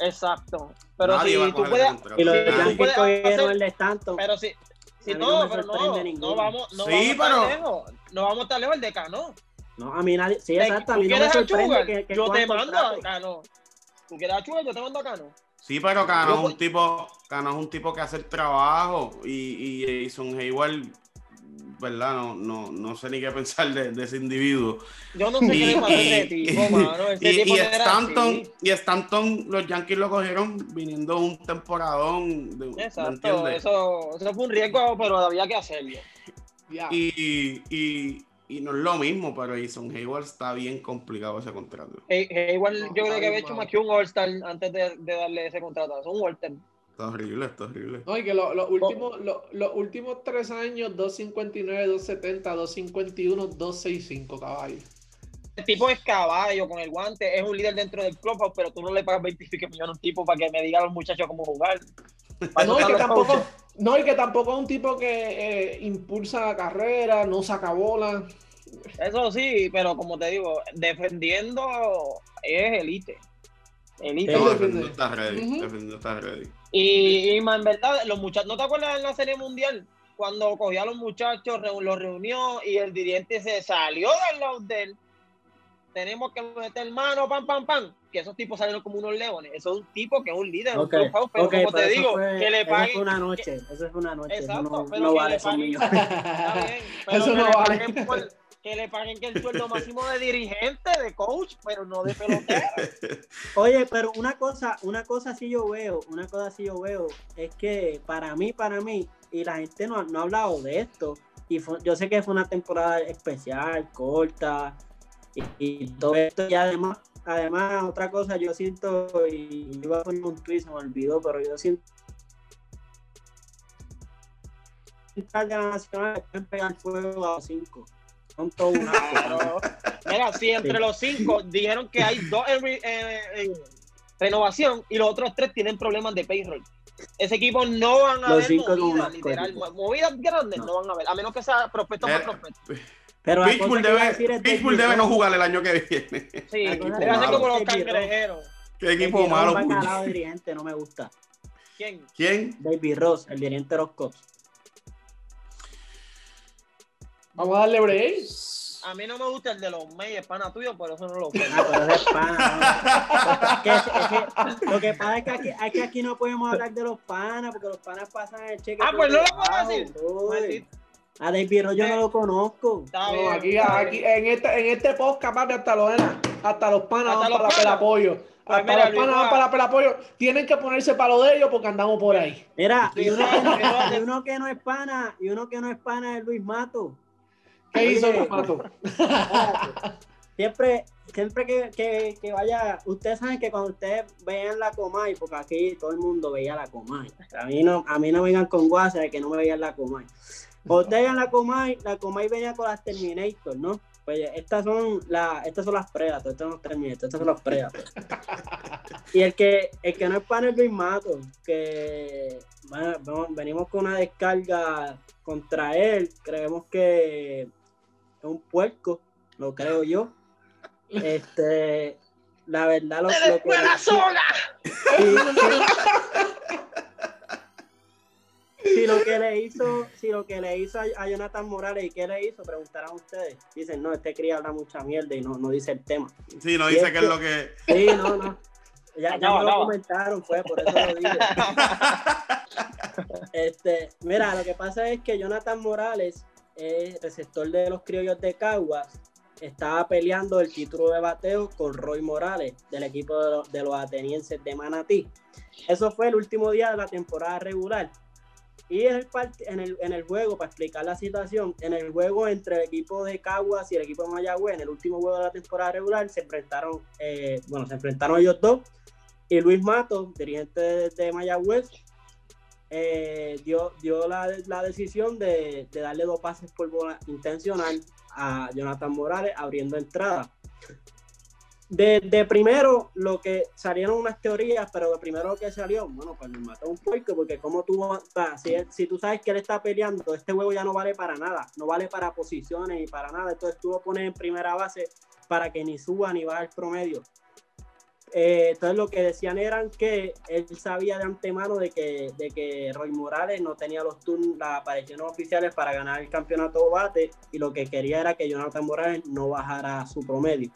Exacto. Pero si tú puedes. Y lo de que cogieron el de tanto. Pero si. Si no, pero no, no vamos, no sí, vamos pero... lejos. No vamos tan lejos el de Cano. No, a mí nadie. Sí, exacto. A mí no me sorprende que, que Yo te mando a Cano. ¿Tú quieres a Chuga? Yo te mando a Cano. Sí, pero Cano es un tipo, Cano es un tipo que hace el trabajo y, y Jason Hayward ¿verdad? No, no, no sé ni qué pensar de, ese individuo. Yo no sé qué le pasa a ese tipo, mano. Y, y, Stanton, y Stanton, los Yankees lo cogieron viniendo un temporadón. De, Exacto, eso, eso fue un riesgo, pero había que hacerlo. Y, y, y, no es lo mismo, pero Jason Hayward está bien complicado ese contrato. Hayward, yo creo que había hecho más que un All-Star antes de, de, darle ese contrato. Es un Walter. Está horrible, está horrible. No, y que los últimos, los últimos tres años, 259, 270, 251, 265 caballos. El tipo es caballo con el guante, es un líder dentro del club, pero tú no le pagas 25 millones a un tipo para que me diga a los muchachos cómo jugar. No y, que tampoco, no, y que tampoco es un tipo que eh, impulsa la carrera, no saca bola. Eso sí, pero como te digo, defendiendo es elite. Elite. defendiendo está ready. Defendiendo está ready. Y, en verdad, los muchachos, ¿no te acuerdas en la serie mundial? Cuando cogía a los muchachos, los reunió y el dirigente se salió del lado de él. Tenemos que meter mano, pam, pam, pam. Que esos tipos salieron como unos leones. Eso es un tipo que es un líder, okay. un pero como te digo, que le paguen. Eso fue una noche, eso fue una noche. Exacto, no, pero no que vale le paguen. eso no vale que le paguen que el sueldo máximo de dirigente, de coach, pero no de pelotero. Oye, pero una cosa, una cosa sí yo veo, una cosa sí yo veo, es que para mí, para mí, y la gente no, no ha hablado de esto, y yo sé que fue una temporada especial, corta, y, todo esto, y además, además, otra cosa, yo siento, y iba a poner un tweet, se me olvidó, pero yo siento nacional pueden pegar fuego a los cinco. Son todos Mira, sí, entre los cinco dijeron que hay dos en, renovación y los otros tres tienen problemas de payroll. Ese equipo no van a ver movidas, literal. Movidas grandes no. van a ver, a menos que sea prospecto por prospecto. Pero Pitbull debe, Pitbull debe no jugar el año que viene. Sí, debe hacer como los cangrejeros. Qué equipo malo. El dirigente no me gusta. ¿Quién? ¿Quién? David Ross, el dirigente de los Cops. Vamos a darle break. A mí no me gusta el de los May, es pana tuyo, por eso no lo veo. Ah, pero es pana. lo que pasa es que, aquí, es que aquí no podemos hablar de los panas, porque los panas pasan el cheque. Ah, pues no lo puedo decir. A yo no lo conozco. No, aquí, aquí en, este, en este podcast, papi, hasta los, hasta los panas van para el apoyo. Pues hasta los panas van para el apoyo. Tienen que ponerse para lo de ellos porque andamos por ahí. Mira, y uno, y uno que no es pana, y uno que no es pana es Luis Mato. ¿Qué hizo Pato? siempre, siempre que, que, vaya, ustedes saben que cuando ustedes vean la Comay, porque aquí todo el mundo veía la Comay. A mí no, a mí no vengan con guasa de que no me veían la Comay. Ustedes vean la Comay, la Comay venía con las Terminator, ¿no? Pues estas son, la, estas son las Predator, estas son los Terminator, estas son las Predator. y el que, el que no es para el Luis Mato, que bueno, venimos con una descarga contra él, creemos que es un puerco, lo creo yo. Este, la verdad, lo, lo que. la sola! Si lo que le hizo, si lo que le hizo a, Jonathan Morales y qué le hizo, preguntarán ustedes. Dicen, no, este cría habla mucha mierda y no, no dice el tema. Sí, no dice que es lo que. Sí, no, no. Ya, ya me lo comentaron, fue por eso lo dije. este, mira, lo que pasa es que Jonathan Morales es receptor de los criollos de Caguas, estaba peleando el título de bateo con Roy Morales del equipo de los, atenienses de Manatí. Eso fue el último día de la temporada regular. Y en el, en, el, en el juego, para explicar la situación, en el juego entre el equipo de Caguas y el equipo de Mayagüez, en el último juego de la temporada regular, se enfrentaron, eh, bueno, se enfrentaron ellos dos. Y Luis Mato, dirigente de, de Mayagüez, eh, dio, dio la, la decisión de, de, darle dos pases por bola intencional a Jonathan Morales abriendo entrada. De, de, primero, lo que salieron unas teorías, pero de primero lo que salió, bueno, pues me mató un puerco, porque como tú, si, tú sabes que él está peleando, este juego ya no vale para nada, no vale para posiciones y para nada, entonces tú lo pones en primera base para que ni suba ni baje el promedio. Eh, entonces lo que decían eran que él sabía de antemano de que, de que Roy Morales no tenía los turnos, las apariciones oficiales para ganar el campeonato bate y lo que quería era que Jonathan Morales no bajara su promedio.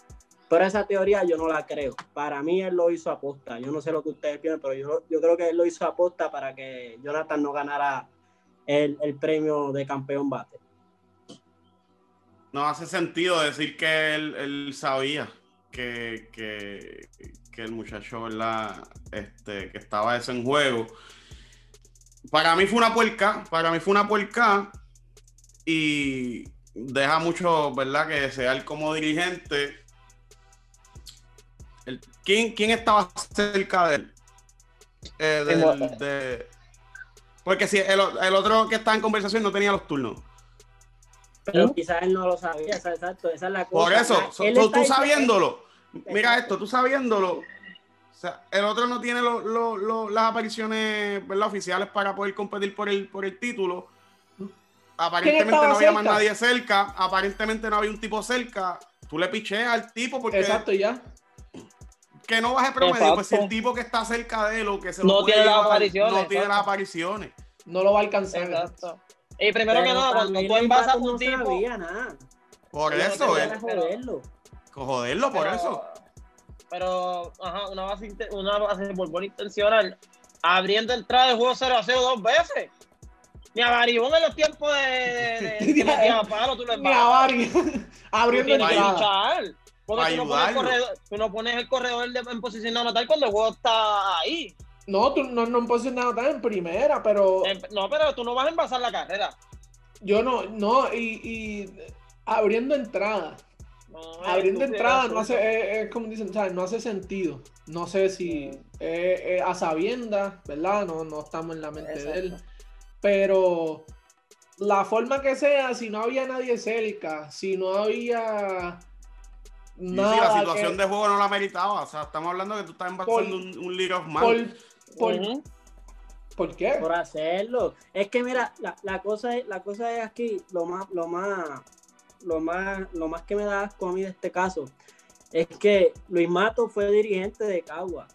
Pero esa teoría yo no la creo. Para mí él lo hizo aposta. Yo no sé lo que ustedes piensan, pero yo, yo creo que él lo hizo aposta para que Jonathan no ganara el, el premio de campeón bate. no hace sentido decir que él, sabía que, el muchacho, ¿verdad? Este, que estaba eso en juego. Para mí fue una puerca, para mí fue una puerca y deja mucho, ¿verdad? Que desear como dirigente. ¿Quién, ¿Quién estaba cerca de él? Eh, porque si el, otro que está en conversación no tenía los turnos. Pero quizás él no lo sabía, exacto, esa es la cosa. Por eso, tú, sabiéndolo, mira esto, tú sabiéndolo, o sea, el otro no tiene las apariciones oficiales para poder competir por el, por el título. Aparentemente no había más nadie cerca, aparentemente no había un tipo cerca. Tú le picheas al tipo porque. Exacto, ya que no baje promedio, pues si el tipo que está cerca de él o que se no tiene las apariciones. No tiene las apariciones. No lo va a alcanzar. Exacto. Y primero que nada, cuando tú envasas a un no tipo. Sabía nada. Por eso, es. Joderlo. Joderlo, por eso. Pero, ajá, una base, una base por intencional. Abriendo entrada de juego 0 a 0 dos veces. Ni a Baribón en los tiempos de, de, de, de palo, tú lo Ni a Baribón. Abriendo entrada. Porque tú no, pones el corredor, tú no pones el corredor en posición de anotar cuando el juego está ahí. No, tú no, no en posición de anotar en primera, pero. no, pero tú no vas a envasar la carrera. Yo no, no, y, y abriendo entrada. abriendo entrada no hace, es, como dicen, ¿sabes? no hace sentido. No sé si mm. a sabiendas, ¿verdad? No, no estamos en la mente de él. Pero la forma que sea, si no había nadie cerca, si no había la situación de juego no la meritaba. O sea, estamos hablando que tú estás embajando un, un League of Man. Por, qué? Por hacerlo. Es que mira, la, la, cosa es, la cosa es aquí, lo más, lo más, lo más, lo más que me da asco a mí de este caso, es que Luis Mato fue dirigente de Cagua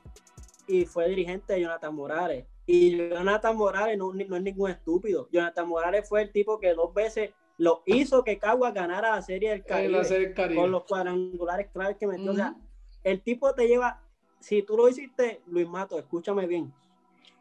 y fue dirigente de Jonathan Morales. Y Jonathan Morales no, no es ningún estúpido. Jonathan Morales fue el tipo que dos veces lo hizo que Cagua ganara la Serie del Caribe, con los cuadrangulares claves que metió. O sea, el tipo te lleva, si tú lo hiciste, Luis Mato, escúchame bien.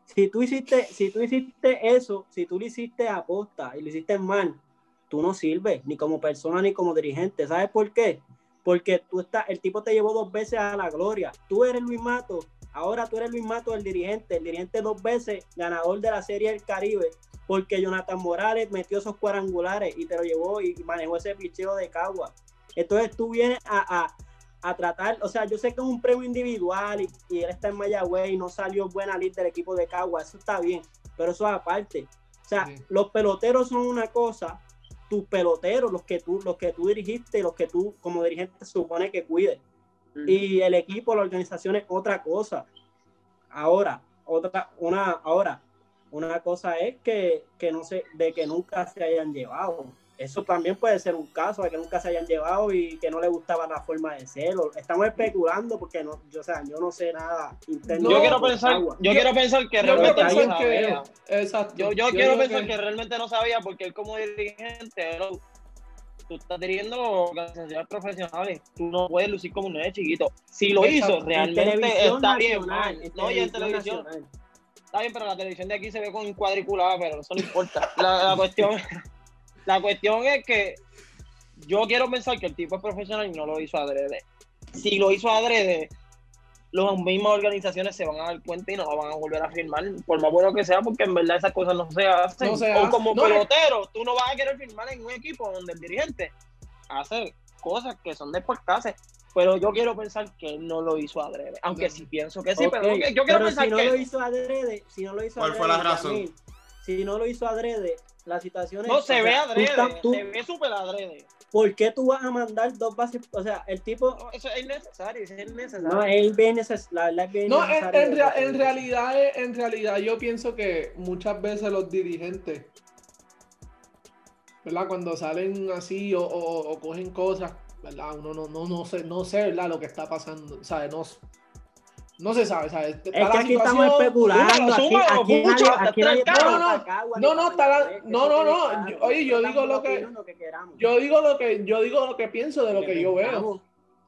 Si tú hiciste, si tú hiciste eso, si tú lo hiciste a posta y lo hiciste mal, tú no sirves ni como persona ni como dirigente. ¿Sabes por qué? Porque tú estás, el tipo te llevó dos veces a la gloria. Tú eres Luis Mato, ahora tú eres Luis Mato, el dirigente, el dirigente dos veces ganador de la Serie del Caribe porque Jonathan Morales metió esos cuadrangulares y te lo llevó y manejó ese picheo de Cagua. Entonces tú vienes a, tratar, o sea, yo sé que es un premio individual y, él está en Mayagüez y no salió buena lista del equipo de Cagua, eso está bien, pero eso es aparte. O sea, los peloteros son una cosa, tus peloteros, los que tú, los que tú dirigiste, los que tú como dirigente supone que cuides. Y el equipo, la organización es otra cosa. Ahora, otra, una, ahora, una cosa es que, no sé, de que nunca se hayan llevado. Eso también puede ser un caso de que nunca se hayan llevado y que no le gustaba la forma de ser. Estamos especulando porque no, yo, o sea, yo no sé nada. yo quiero pensar, yo, quiero pensar que realmente no sabía. exacto. Yo, yo, quiero pensar que... realmente no sabía porque él como dirigente, tú estás dirigiendo organizaciones profesionales, tú no puedes lucir como un niño chiquito. Si lo hizo, realmente está bien. No, y en televisión. Está bien, pero la televisión de aquí se ve con cuadriculada, pero eso no importa. La, cuestión, la cuestión es que yo quiero pensar que el tipo es profesional y no lo hizo adrede. Si lo hizo adrede, las mismas organizaciones se van a dar cuenta y no lo van a volver a firmar, por más bueno que sea, porque en verdad esas cosas no se hacen. o como pelotero, tú no vas a querer firmar en un equipo donde el dirigente hace cosas que son de podcast pero yo quiero pensar que él no lo hizo adrede. Aunque sí pienso que sí, pero yo quiero pensar si no que. Lo hizo adrede, si no lo hizo ¿Cuál fue la razón? si no lo hizo adrede, la situación No, se ve adrede, se ve súper adrede. ¿Por qué tú vas a mandar dos bases? O sea, el tipo. Eso es innecesario, es innecesario. No, es bien necesario. no, en, en, realidad, en realidad, yo pienso que muchas veces los dirigentes, ¿verdad? Cuando salen así o, o cogen cosas ¿verdad? Uno no, no, no, sé, no sé, ¿verdad? Lo que está pasando, ¿sabes? No, no se sabe, ¿sabes? es que aquí estamos especulando. Aquí, aquí, aquí, no, no, no, no, no, no, no, oye, yo digo lo que, yo digo lo que, yo digo lo que pienso de lo que yo veo.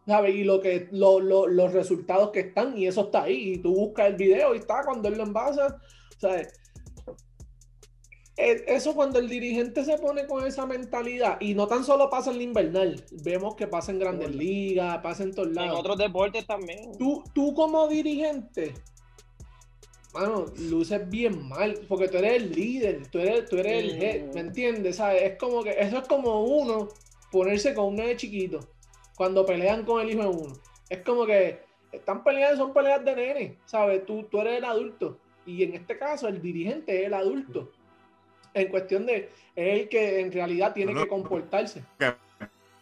¿sabes? Y lo que, lo, lo, los resultados que están, y eso está ahí. Y tú buscas el video y está cuando él lo envasa, ¿sabes? Eso cuando el dirigente se pone con esa mentalidad, y no tan solo pasa en el invernal, vemos que pasa en grandes ligas, pasa en todos lados. En otros deportes también. Tú, tú como dirigente, bueno, luces bien mal, porque tú eres el líder, tú eres, tú eres el jefe, ¿me entiendes? ¿Sabes? Es como que, eso es como uno ponerse con un nene chiquito, cuando pelean con el hijo de uno. Es como que están peleando, son peleas de nene, ¿sabes? Tú, tú eres el adulto, y en este caso el dirigente es el adulto en cuestión de es el que en realidad tiene que comportarse.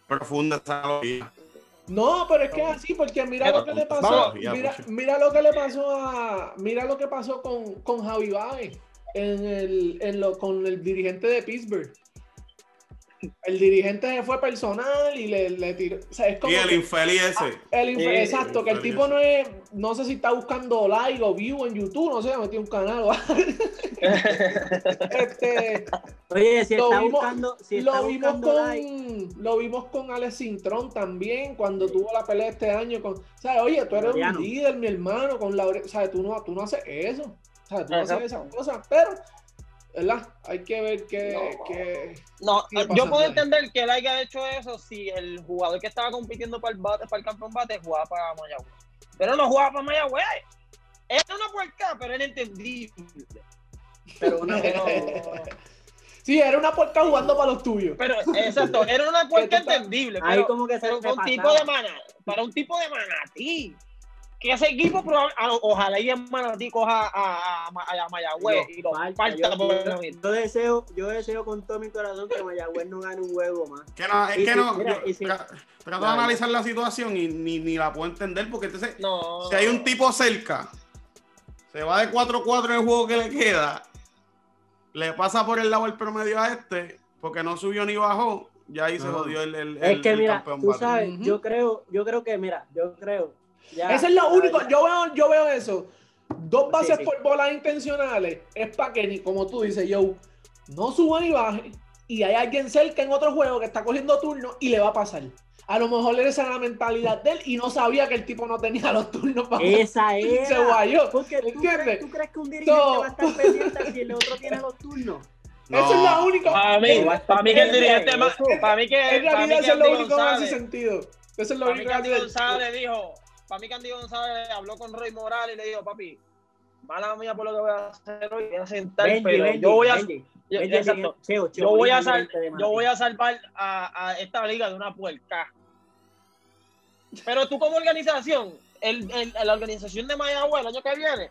Profunda esa No, pero es que es así, porque mira lo que le pasó, mira, mira lo que le pasó a, mira lo que pasó con, con Javi Baez en el, en lo, con el dirigente de Pittsburgh el dirigente fue personal y le, le tiró. y el infeliz ese. El exacto, que el tipo no es. No sé si está buscando like o view en YouTube, no sé, metió un canal. este, Oye, si está buscando. Si lo, vimos con, lo vimos con Alex Sintrón también cuando tuvo la pelea este año. Con, ¿sabes? Oye, tú eres un líder, mi hermano, con la. ¿Sabes? Tú no, tú no haces eso. ¿Sabes? Tú no haces esas cosas, pero ¿verdad? Hay que ver qué. No, yo puedo entender que él haya hecho eso si el jugador que estaba compitiendo para el bate, para el campeón bate, jugaba para Mayagüez. Pero no jugaba para Mayagüez. Era una puerca, pero era entendible. Pero una Sí, era una puerca jugando para los tuyos. Pero, exacto, era una puerca entendible. Pero, como que se un tipo de mana, para un tipo de manatí que ese equipo ojalá y en Manatí coja a, a, a Mayagüez y lo falta, yo, yo, deseo, yo deseo con todo mi corazón que Mayagüez no gane un juego más. Que no, es que no, trato de analizar la situación y ni, ni, la puedo entender porque entonces si hay un tipo cerca, se va de 4-4 en el juego que le queda, le pasa por el lado el promedio a este, porque no subió ni bajó, ya ahí se jodió el, el, es que mira, tú sabes, yo creo, yo creo que, mira, yo creo eso es lo único, yo veo, yo veo eso. Dos bases por bolas intencionales es para que, ni como tú dices, yo no suba ni baje y hay alguien cerca en otro juego que está cogiendo turnos y le va a pasar. A lo mejor esa era la mentalidad de él y no sabía que el tipo no tenía los turnos para Esa es. Se guayó. Porque ¿tú crees, ¿tú crees, que un dirigente va a estar pendiente si el otro tiene los turnos? Eso es la única. Para mí, para mí que el dirigente más. Para mí que. En realidad, eso es lo único que hace sentido. Eso es lo único que hace sentido. dijo: para mí Candy González habló con Roy Morales y le dijo, papi, mala mía por lo que voy a hacer hoy, voy a sentar, pero yo voy a... yo, voy a yo voy a salvar a, esta liga de una puerca. Pero tú como organización, el, el, la organización de Mayagüez el año que viene,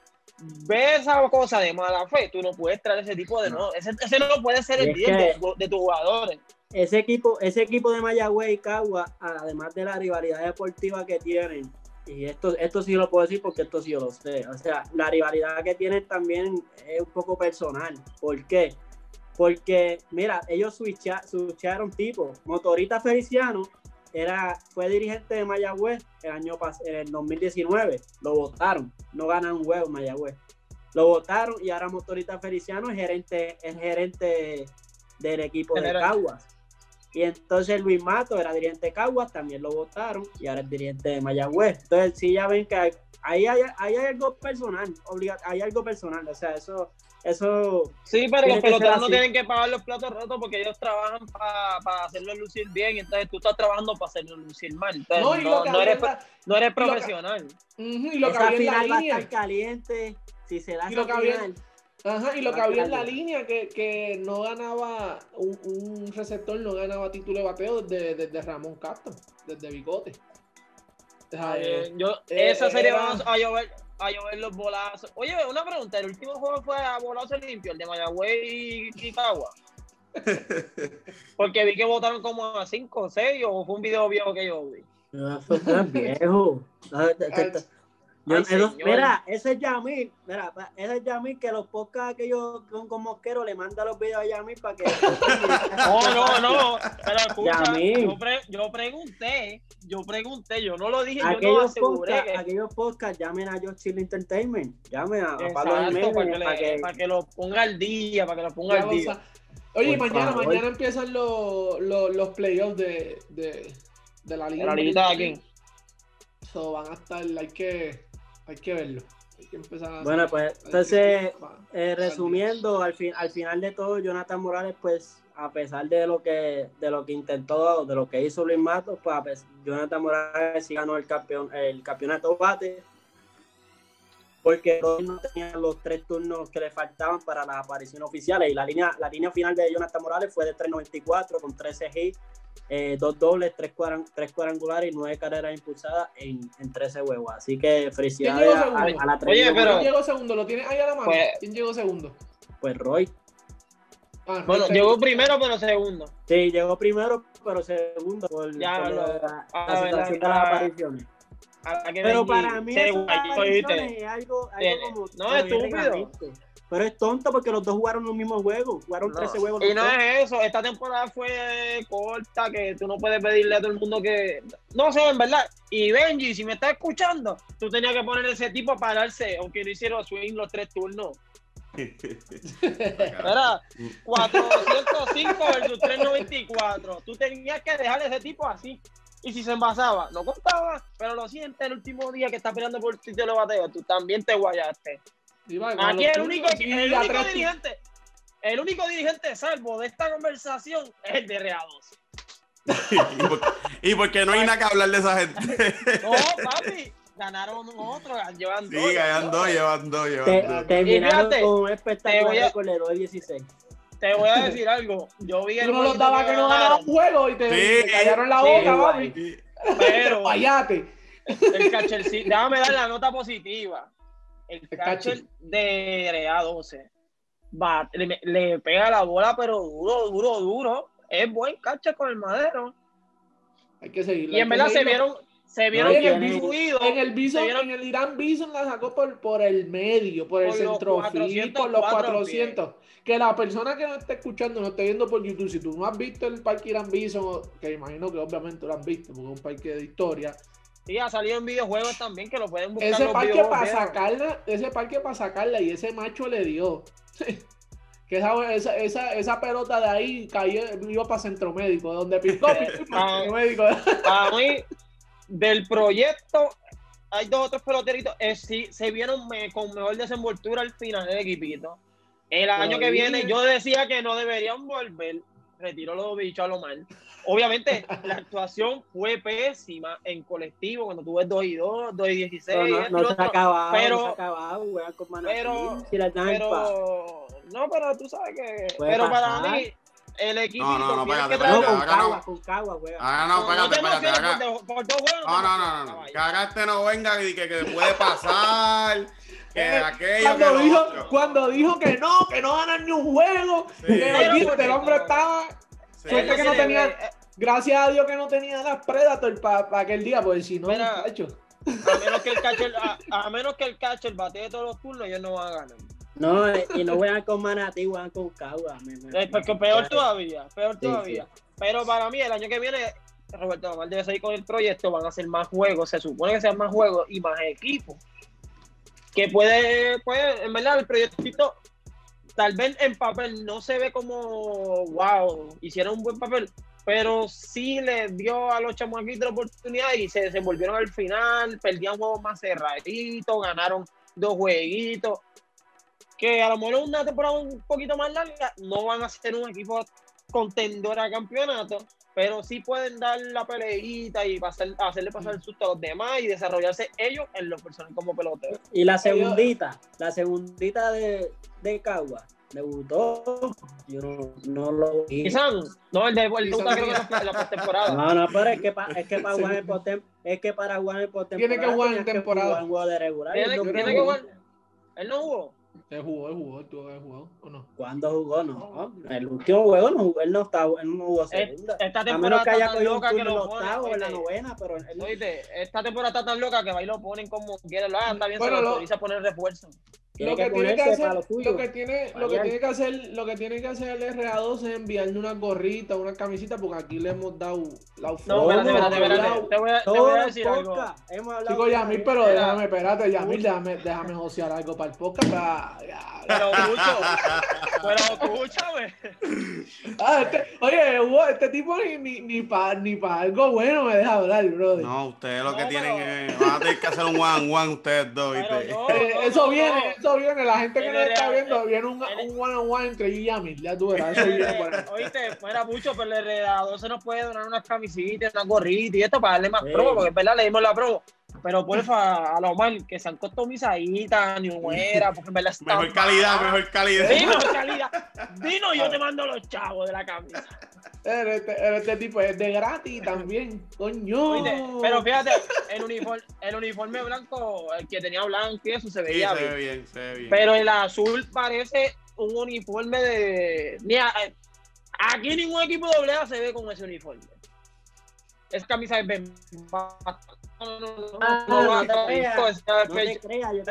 ve esa cosa de mala fe, tú no puedes traer ese tipo de no, ese, ese no puede ser el bien de, de, tus jugadores. Ese equipo, ese equipo de Mayagüez y Cagua, además de la rivalidad deportiva que tienen, y esto, esto sí lo puedo decir porque esto sí yo lo sé. O sea, la rivalidad que tienen también es un poco personal. ¿Por qué? Porque, mira, ellos switcharon tipo. Motorita Feliciano era, fue dirigente de Mayagüez el año en el 2019. Lo votaron. No ganan un huevo Mayagüez. Lo votaron y ahora Motorita Feliciano es gerente, es gerente del equipo de Caguas. Y entonces Luis Mato era dirigente de Caguas, también lo votaron y ahora es dirigente de Mayagüez. Entonces sí ya ven que hay, ahí hay, algo personal, hay algo personal, o sea, eso... Eso sí, pero los peloteros no tienen que pagar los platos rotos porque ellos trabajan para hacerlo lucir bien, y entonces tú estás trabajando para hacerlo lucir mal. Entonces, no, no, eres, no, eres, profesional. y lo que Esa final va a estar caliente si se da esa final. Ajá, y lo que había en la línea, que, que no ganaba, un, un, receptor no ganaba título de bateo desde, desde Ramón Castro, desde Bigote. Eh, yo, eh, esa serie vamos a llover, a llover los bolazos. Oye, una pregunta, ¿el último juego fue a bolazo limpio, el de Mayagüey y Kikawa? Porque vi que votaron como a 5 o 6 o fue un video viejo que yo vi. No, fue tan viejo. Mira, ese es Yamil, mira, ese es Yamil que los podcasts que yo con, con Mosquero le manda los videos a Yamil para que. no, no, no. Pero escucha, yo, yo, pregunté, yo pregunté, yo no lo dije, aquellos yo no aseguré. Podcast, que... Aquellos podcasts llamen a Yo Chill Entertainment, llamen a, a Pablo Jiménez para, que, para, que... para que lo ponga al día, para que lo ponga al día. Oye, mañana, mañana empiezan los, los, los playoffs de, de, de la liga. De la liga de aquí. So, van a estar, hay que hay que verlo. bueno, pues entonces, eh, resumiendo, al, fin, al final de todo, Jonathan Morales, pues, a pesar de lo que de lo que intentó, de lo que hizo Luis Matos, pues Jonathan Morales sí ganó el campeón, el campeonato bate, porque no tenía los tres turnos que le faltaban para las apariciones oficiales. Y la línea, la línea final de Jonathan Morales fue de 3.94 con 13 hits, eh, dos dobles, tres, tres, cuadrangulares y nueve carreras impulsadas en, en 13 huevos. Así que felicidades a, a, la Oye, pero ¿quién llegó segundo? ¿Lo tienes ahí a la mano? Pues, ¿Quién llegó segundo? Pues Roy. Ah, bueno, llegó primero, pero segundo. Sí, llegó primero, pero segundo por, ya, por lo, la, la, situación de las apariciones. Pero para mí es algo, algo como no es estúpido. Pero es tonto porque los dos jugaron los mismos juegos, jugaron 13 juegos. Y no es eso, esta temporada fue corta, que tú no puedes pedirle a todo el mundo que. No sé, en verdad. Y Benji, si me estás escuchando, tú tenías que poner ese tipo a pararse, aunque no hicieron swing los tres turnos. Era 405 versus 394. Tú tenías que dejar ese tipo así. Y si se envasaba, no contaba. Pero lo sientes el último día que está peleando por el sitio de bateo, tú también te guayaste. Aquí el único, el único dirigente, el único dirigente salvo de esta conversación es el de Reados. ¿Y, porque no hay nada que hablar de esa gente. no, papi. Ganaron otro, llevan dos. Sí, llevan dos, llevan dos, llevan Terminaron con un espectacular con el 16 te voy a decir algo. Yo vi el Tú no los daba que no ganaron juego y te, sí, te callaron la boca, papi. Pero. Vayate. El catcher, sí, déjame dar la nota positiva. El, catcher, de RA12 va, le, le, pega la bola, pero duro, duro, duro. Es buen catcher con el madero. Hay que seguirlo. Y en verdad se vieron, se vieron en, el bison, en el Bison, en el Irán Bison la sacó por, por el medio, por, el centrofil, por los 400. Que la persona que nos está escuchando, no esté viendo por YouTube, si tú no has visto el parque Irán Bison, que imagino que obviamente lo han visto, porque es un parque de historia. Sí, ha salido en videojuegos también que lo pueden buscar. Ese parque para sacarla, ese parque para sacarla y ese macho le dio. que esa, esa, esa, esa, pelota de ahí cayó, iba para centro médico, donde picó, para médico. A mí, del proyecto, hay dos otros peloteritos. Eh, sí, se vieron con mejor desenvoltura al final del equipito. El año que viene, yo decía que no deberían volver. Retiro los bichos a lo mal. Obviamente, la actuación fue pésima en colectivo cuando tuve 2 y 2, 2 y 16. no, no, se ha acabado, pero, no se ha acabado, con pero, pero, no, pero tú sabes que. Pero para mí, el equipo. No, no, no, pégate, pégate. con Cagua, con Cagua, Ah, no, pégate, pégate. Acá. No, no, no, no. Que acá este no venga y que, que puede pasar. Que eh, aquello, cuando, que dijo, cuando dijo que no, que no ganan ni un juego, sí. que el, hombre estaba. Sí. Suerte que no tenía. Gracias a Dios que no tenía las Predator para pa aquel día, porque si no, Mira, hecho. A menos que el catcher, a, a menos que el catcher batee todos los turnos, ellos no van a ganar. No, y no juegan con Manatí, juegan con Cagua. Eh, porque peor todavía, peor todavía. Pero para mí, el año que viene, Roberto Omar debe seguir con el proyecto, van a hacer más juegos, se supone que sean más juegos y más equipos. Que puede, puede, en verdad, el proyectito, tal vez en papel no se ve como, wow, hicieron un buen papel, pero sí le dio a los chamaquitos la oportunidad y se desenvolvieron al final, perdían juegos más cerraditos, ganaron dos jueguitos que a lo mejor una temporada un poquito más larga no van a ser un equipo contendor a campeonato, pero sí pueden dar la peleita y hacerle pasar el susto a los demás y desarrollarse ellos en los personajes como peloteros. Y la segundita, la segundita de, de Cagua, debutó, yo no, no lo vi. No, el de el creo que la postemporada. No, no, pero es que, pa, es que para jugar en postem, es que para jugar en postemporada tiene que jugar en temporada. Jugar de regular. Tiene, tiene que jugar. Él no jugó. Él jugó, él jugó, tú habías jugado o no? ¿Cuándo jugó? No. El último juego no jugó, él no estaba, él no jugó segunda. Esta temporada que está tan loca que lo ponen. Octavo, en la novena, pero él... Oíste, esta temporada está tan loca que va y lo ponen como quiere. Lo anda bien, bueno, se lo autoriza a poner refuerzo. Lo que, tiene que hacer, lo que tiene, lo que tiene que hacer, lo que tiene que hacer el RA2 es enviarle una gorrita, una camisita, porque aquí le hemos dado la No, espérate, espérate, espérate, te voy a, te voy a decir algo. Chico, Yamil, pero déjame, espérate, Yamil, déjame, déjame josear algo para el podcast. Pero escucho, pero escúchame. Ah, este, oye, este tipo ni, ni, ni para ni pa algo bueno me deja hablar, brother. No, ustedes lo que tienen es, van a tener que hacer un one one ustedes dos. Eh, eso viene, eso viene, la gente que nos está viendo, viene un, un one on one entre y Yamil, ya tú verás, eso viene bueno. Oíste, fuera mucho, pero el heredado se nos puede donar unas camisitas, unas gorritas y esto para darle más promo, porque es verdad, le dimos la promo. Pero porfa, a lo mal, que se han customizaditas, ni muera, porque me la está Mejor calidad, mejor calidad. mejor calidad. Vino y yo te mando los chavos de la camisa. Este, este tipo es de gratis también, coño. pero fíjate, el uniforme, el uniforme blanco, el que tenía blanco y eso se veía se Ve bien, se ve bien. Pero el azul parece un uniforme de. Mira, aquí ningún equipo doble A se ve con ese uniforme. Es camisa de Ben no, no, no, ah, no, no, no,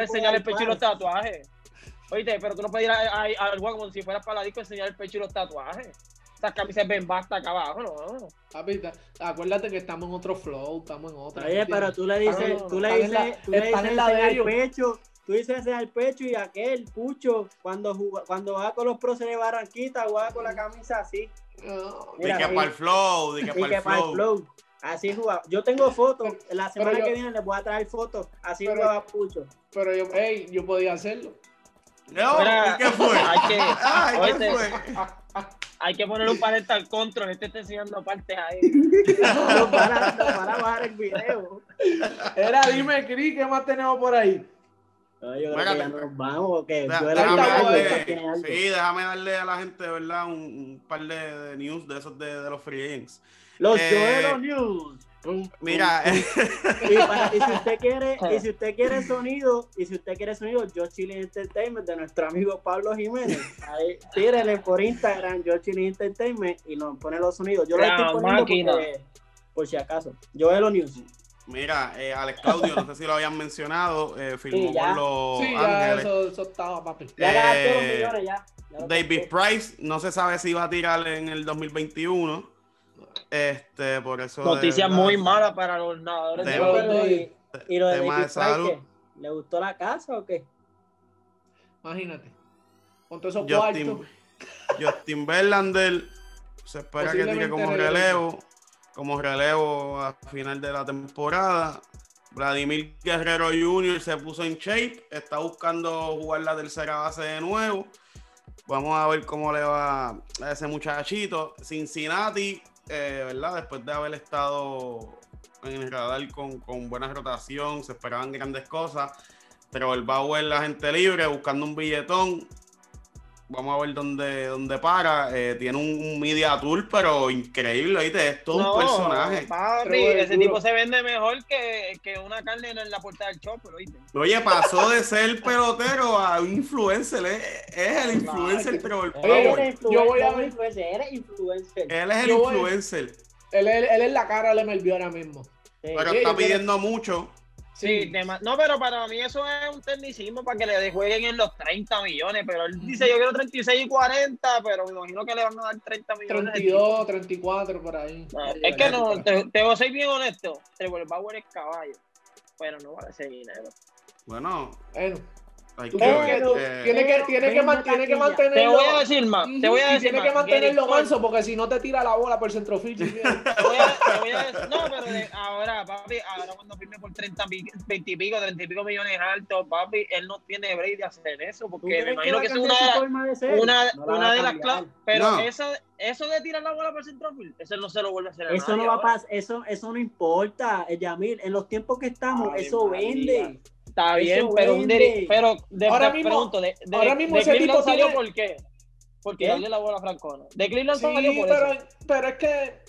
enseñar el pecho y los tatuajes. Oíste, pero tú no puedes ir al juego como si fueras para la disco enseñar el pecho y los tatuajes. Esas camisas ven basta acá abajo, ¿no? Papi, acuérdate que estamos en otro flow, estamos en otra. Oye, pero tú le dices, tú le dices, tú le dices el pecho, tú dices ese el pecho y aquel pucho cuando cuando va con los proces de Barranquita, juega con la camisa así. No, que para el flow, di que para el flow. Así jugaba. Yo tengo fotos. La semana que viene les voy a traer fotos. Así jugaba Pucho. Pero yo, hey, yo podía hacerlo. No, ¿qué fue? Ay, ¿qué fue? Hay que poner un parental control. Este está enseñando partes ahí. no, para, para bajar el video. Era, dime, Cris, ¿qué más tenemos por ahí? No, yo creo que ya nos vamos. Que déjame darle, sí, déjame darle a la gente, ¿verdad? Un, un par de, de, news de esos de, de los free. Los eh, News. Mira, y, si usted quiere, y si usted quiere sonido, y si usted quiere sonido, Yo Chile Entertainment de nuestro amigo Pablo Jiménez. Ahí, tírele por Instagram, Yo Chile Entertainment y nos pone los sonidos. Yo lo estoy poniendo porque, por si acazo. Yo los News. Mira, eh, Alex Claudio, no sé si lo habían mencionado, eh, firmó con los sí, ya, Eso, eso estaba, papi. Ya eh, los millones, ya. David Price, no se sabe si va a tirar en el 2021. Este, por eso. Noticias muy malas para los nadadores de, de, y, lo de, de salud. ¿Le gustó la casa o qué? Imagínate. Con todos esos Justin, Justin Verlander se espera que tire como relevo. Como relevo a final de la temporada. Vladimir Guerrero Jr. se puso en shape. Está buscando jugar la tercera base de nuevo. Vamos a ver cómo le va a ese muchachito. Cincinnati eh, ¿verdad? Después de haber estado en el radar con, con buena rotación, se esperaban grandes cosas. Pero el Bauer, la gente libre, buscando un billetón. Vamos a ver dónde, dónde para. Eh, tiene un, media tour, pero increíble, ¿viste? Es todo un personaje. ese tipo se vende mejor que, que, una carne en la puerta del chopper, ¿oíste? Oye, pasó de ser pelotero a un influencer. Es, el influencer, pero el Oye, yo voy a ver. Eres influencer. Él es el influencer. Él, él, él, es la cara de MLB ahora mismo. Pero está pidiendo mucho. Sí, no, pero para mí eso es un tecnicismo para que le jueguen en los 30 millones. Pero él dice: Yo quiero 36 y 40, pero me imagino que le van a dar 30 millones. 32, 34 por ahí. es que no, te, te, voy a ser bien honesto: Trevor Bauer es caballo, pero no vale ese dinero. Bueno, bueno tiene, que, tiene, que, mantenerlo. Te voy a decir más. Te voy a decir tiene que mantenerlo manso porque si no te tira la bola por centrofield. te voy a, voy a decir, no, pero ahora, papi, ahora cuando firme por 30, 20 y pico, 30 y pico millones altos, papi, él no tiene break de hacer eso porque me imagino que, es una, una, una de las claves. Pero eso, eso de tirar la bola por centrofield, eso no se lo vuelve a hacer a Eso no va a pasar, eso, eso no importa, Yamil. En los tiempos que estamos, eso vende. Está bien, pero, un pero de, ahora mismo, pregunto, de, de, ahora mismo de ese Cleveland salió tiene... por qué? Porque ¿Qué? darle la bola a Francona. De Cleveland sí, salió por pero, eso. Pero es que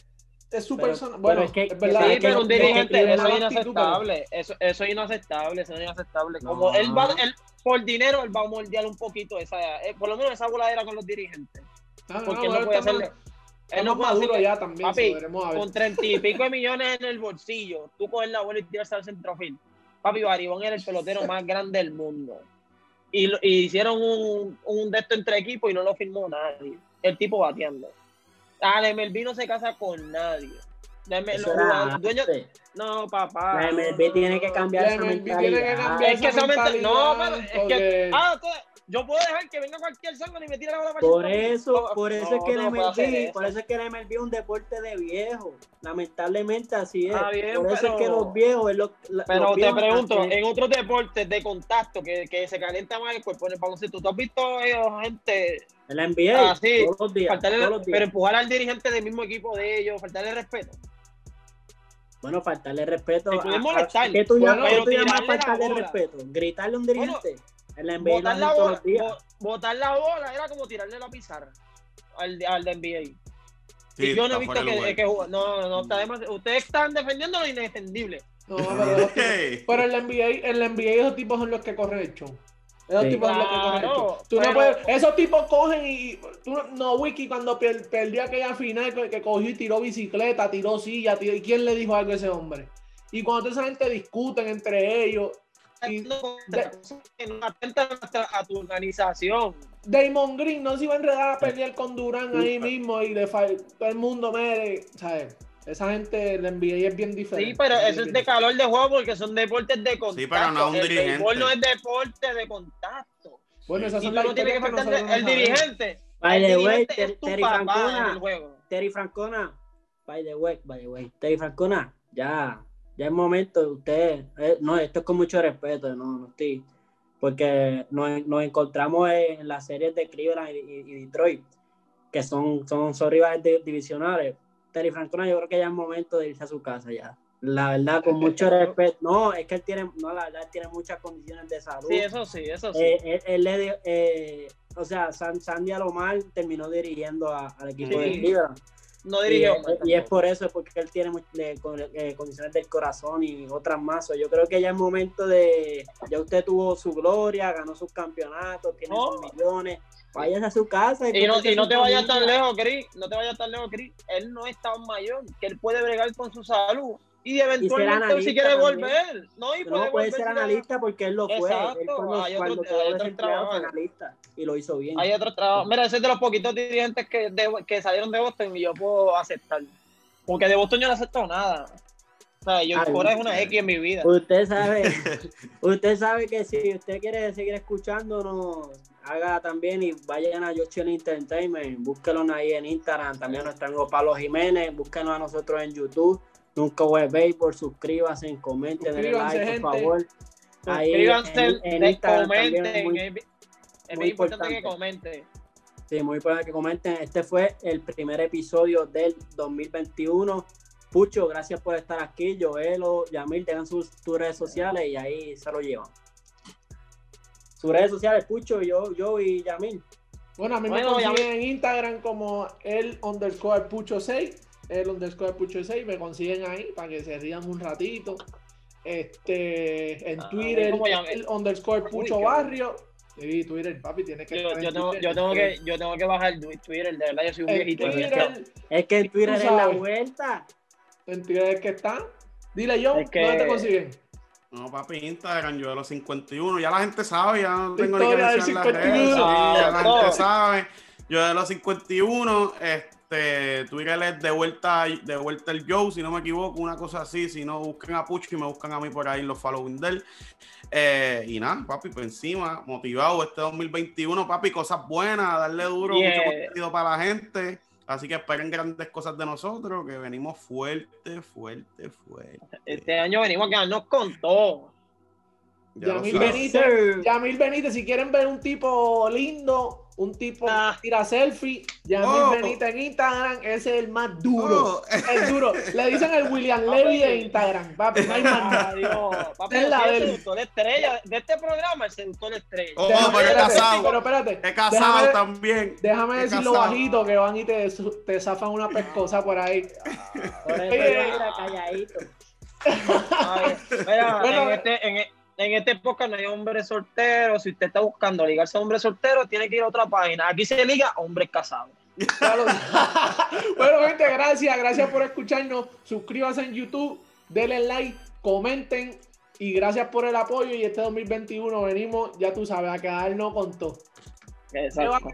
es su persona. Bueno, es, que, es verdad. Sí, es pero un dirigente, eso es inaceptable. Eso, eso es inaceptable, eso es inaceptable. Como él va, él, por dinero, él va a moldear un poquito esa, eh, por lo menos esa voladera con los dirigentes. Ah, porque no, él no puede hacerle. Él no puede hacerle, ya también. Papi, con treinta y pico de millones en el bolsillo, tú coges la bola y tiras al centrofil Papi Baribón era el pelotero más grande del mundo. y, hicieron un, un de esto entre equipos y no lo firmó nadie. El tipo bateando. Ah, la MLB no se casa con nadie. no, papá. La MLB tiene que cambiar esa mentalidad. Es que esa mentalidad. No, pero es que. Ah, yo puedo dejar que venga cualquier sangre y me tire la bola para Por eso, por eso es que el MLB, por eso es que el MLB es un deporte de viejo. Lamentablemente así es. por eso es que los viejos es lo, Pero te pregunto, en otros deportes de contacto que, que se calienta más el cuerpo en el baloncesto, ¿tú has visto eh, gente en la NBA, ah, todos, los días, Pero empujar al dirigente del mismo equipo de ellos, faltarle respeto. Bueno, faltarle respeto. A, ¿Qué tú, llamas, faltarle respeto? ¿Gritarle a un dirigente? en la NBA botar la, bola, botar la bola era como tirarle la pizarra al, al de NBA. y yo no he visto que, que, no, no, está demasiado. Ustedes están defendiendo lo indefendible. No, pero, pero en la NBA, en la NBA esos tipos son los que corren el show. Esos tipos son los que corren el show. Tú no puedes, esos tipos cogen y. Tú, no, Wiki, cuando perdió aquella final que, cogió y tiró bicicleta, tiró silla, tiró, ¿y quién le dijo algo a ese hombre? Y cuando esa gente discuten entre ellos, no atenta a tu organización. Damon Green no se iba a enredar a pelear con Durán ahí mismo y le todo el mundo mere, ¿sabes? Esa gente le NBA es bien diferente. Sí, pero eso es de calor de juego porque son deportes de contacto. Sí, pero no es un el dirigente. no es deporte de contacto. Bueno, esas son las no tiene que faltar el dirigente. By the way, Terry Francona. Terry Francona. By the way, by the way. Terry Francona, ya ya es momento de ustedes, eh, no, esto es con mucho respeto, no, no estoy, porque nos, nos encontramos en las series de Cleveland y, Detroit, que son, son, son rivales divisionales. Terry Francona, yo creo que ya es momento de irse a su casa ya. La verdad, con mucho respeto. No, es que él tiene, no, la verdad, tiene muchas condiciones de salud. Sí, eso sí, eso sí. Eh, él, le, eh, o sea, Sandy Alomar terminó dirigiendo al equipo de Cleveland no dirigió. Y, es por eso, porque él tiene eh, condiciones del corazón y otras más. Yo creo que ya es momento de. Ya usted tuvo su gloria, ganó sus campeonatos, tiene sus millones. Váyase a su casa. Y, no, y no te vayas tan lejos, Cris. No te vayas tan lejos, Cris. Él no es tan mayor, que él puede bregar con su salud y eventualmente si quiere volver. No, y puede, puede ser analista porque él lo fue. Exacto. Él cuando, hay otro, trabajo. analista y lo hizo bien. Hay otro trabajo. Mira, ese es de los poquitos dirigentes que, que salieron de Boston y yo puedo aceptar. Porque de Boston yo no acepto nada. O sea, yo fuera es una X en mi vida. Usted sabe, usted sabe que si usted quiere seguir escuchándonos, haga también y vayan a Yochel Entertainment, búsquenos ahí en Instagram, también nos tengo Pablo Jiménez, búsquenos a nosotros en YouTube Nunca web por suscríbanse, comenten, denle like, por favor. Suscríbanse, en, Instagram comenten. Es muy, es muy importante, que comenten. Sí, muy importante que comenten. Este fue el primer episodio del 2021. Pucho, gracias por estar aquí. Joelo, Yamil, tengan sus, redes sociales y ahí se lo llevan. Sus redes sociales, Pucho, yo, yo y Yamil. Bueno, a mí me consiguen en Instagram como el underscore Pucho 6 el underscore Pucho 6, me consiguen ahí para que se rían un ratito. Este, en ah, Twitter, el underscore Pucho Barrio. Sí, Twitter, papi, tienes que. Yo, yo, tengo, yo, tengo que, yo tengo que bajar Twitter, de verdad, yo soy un viejito. es que en Twitter es la vuelta. En Twitter es que está. Dile yo, ¿dónde te consiguen? No, papi, Instagram, yo de los 51. Ya la gente sabe, ya no tengo ni que decir las redes. ya la gente sabe. Yo de los 51, este este, Twitter es de vuelta, de vuelta el Joe, si no me equivoco, una cosa así. Si no, busquen a Pucho y me buscan a mí por ahí en los following del. Eh, y nada, papi, por encima, motivado este 2021, papi, cosas buenas, darle duro, mucho contenido para la gente. Así que esperen grandes cosas de nosotros, que venimos fuerte, fuerte, fuerte. Este año venimos a quedarnos con todo. Yamil Benítez, Yamil Benítez, si quieren ver un tipo lindo, un tipo ah. tira selfie, Yamil oh. En Instagram, ese es el más duro. Oh. El duro. Le dicen el William Levy de Instagram, papi, no hay más. Papi, es la seductor estrella de este programa, el seductor estrella. Oh, pero es casado. Pero espérate. Es casado también. Déjame decirlo bajito, que van y te, te zafan una pescosa por ahí. Por eso, calladito. mira, en este... En, en esta época no hay hombres solteros. Si usted está buscando ligarse a hombre soltero, tiene que ir a otra página. Aquí se liga hombre casado. bueno, gente, gracias. Gracias por escucharnos. Suscríbanse en YouTube, denle like, comenten y gracias por el apoyo. Y este 2021 venimos, ya tú sabes, a quedarnos con todo. Exacto.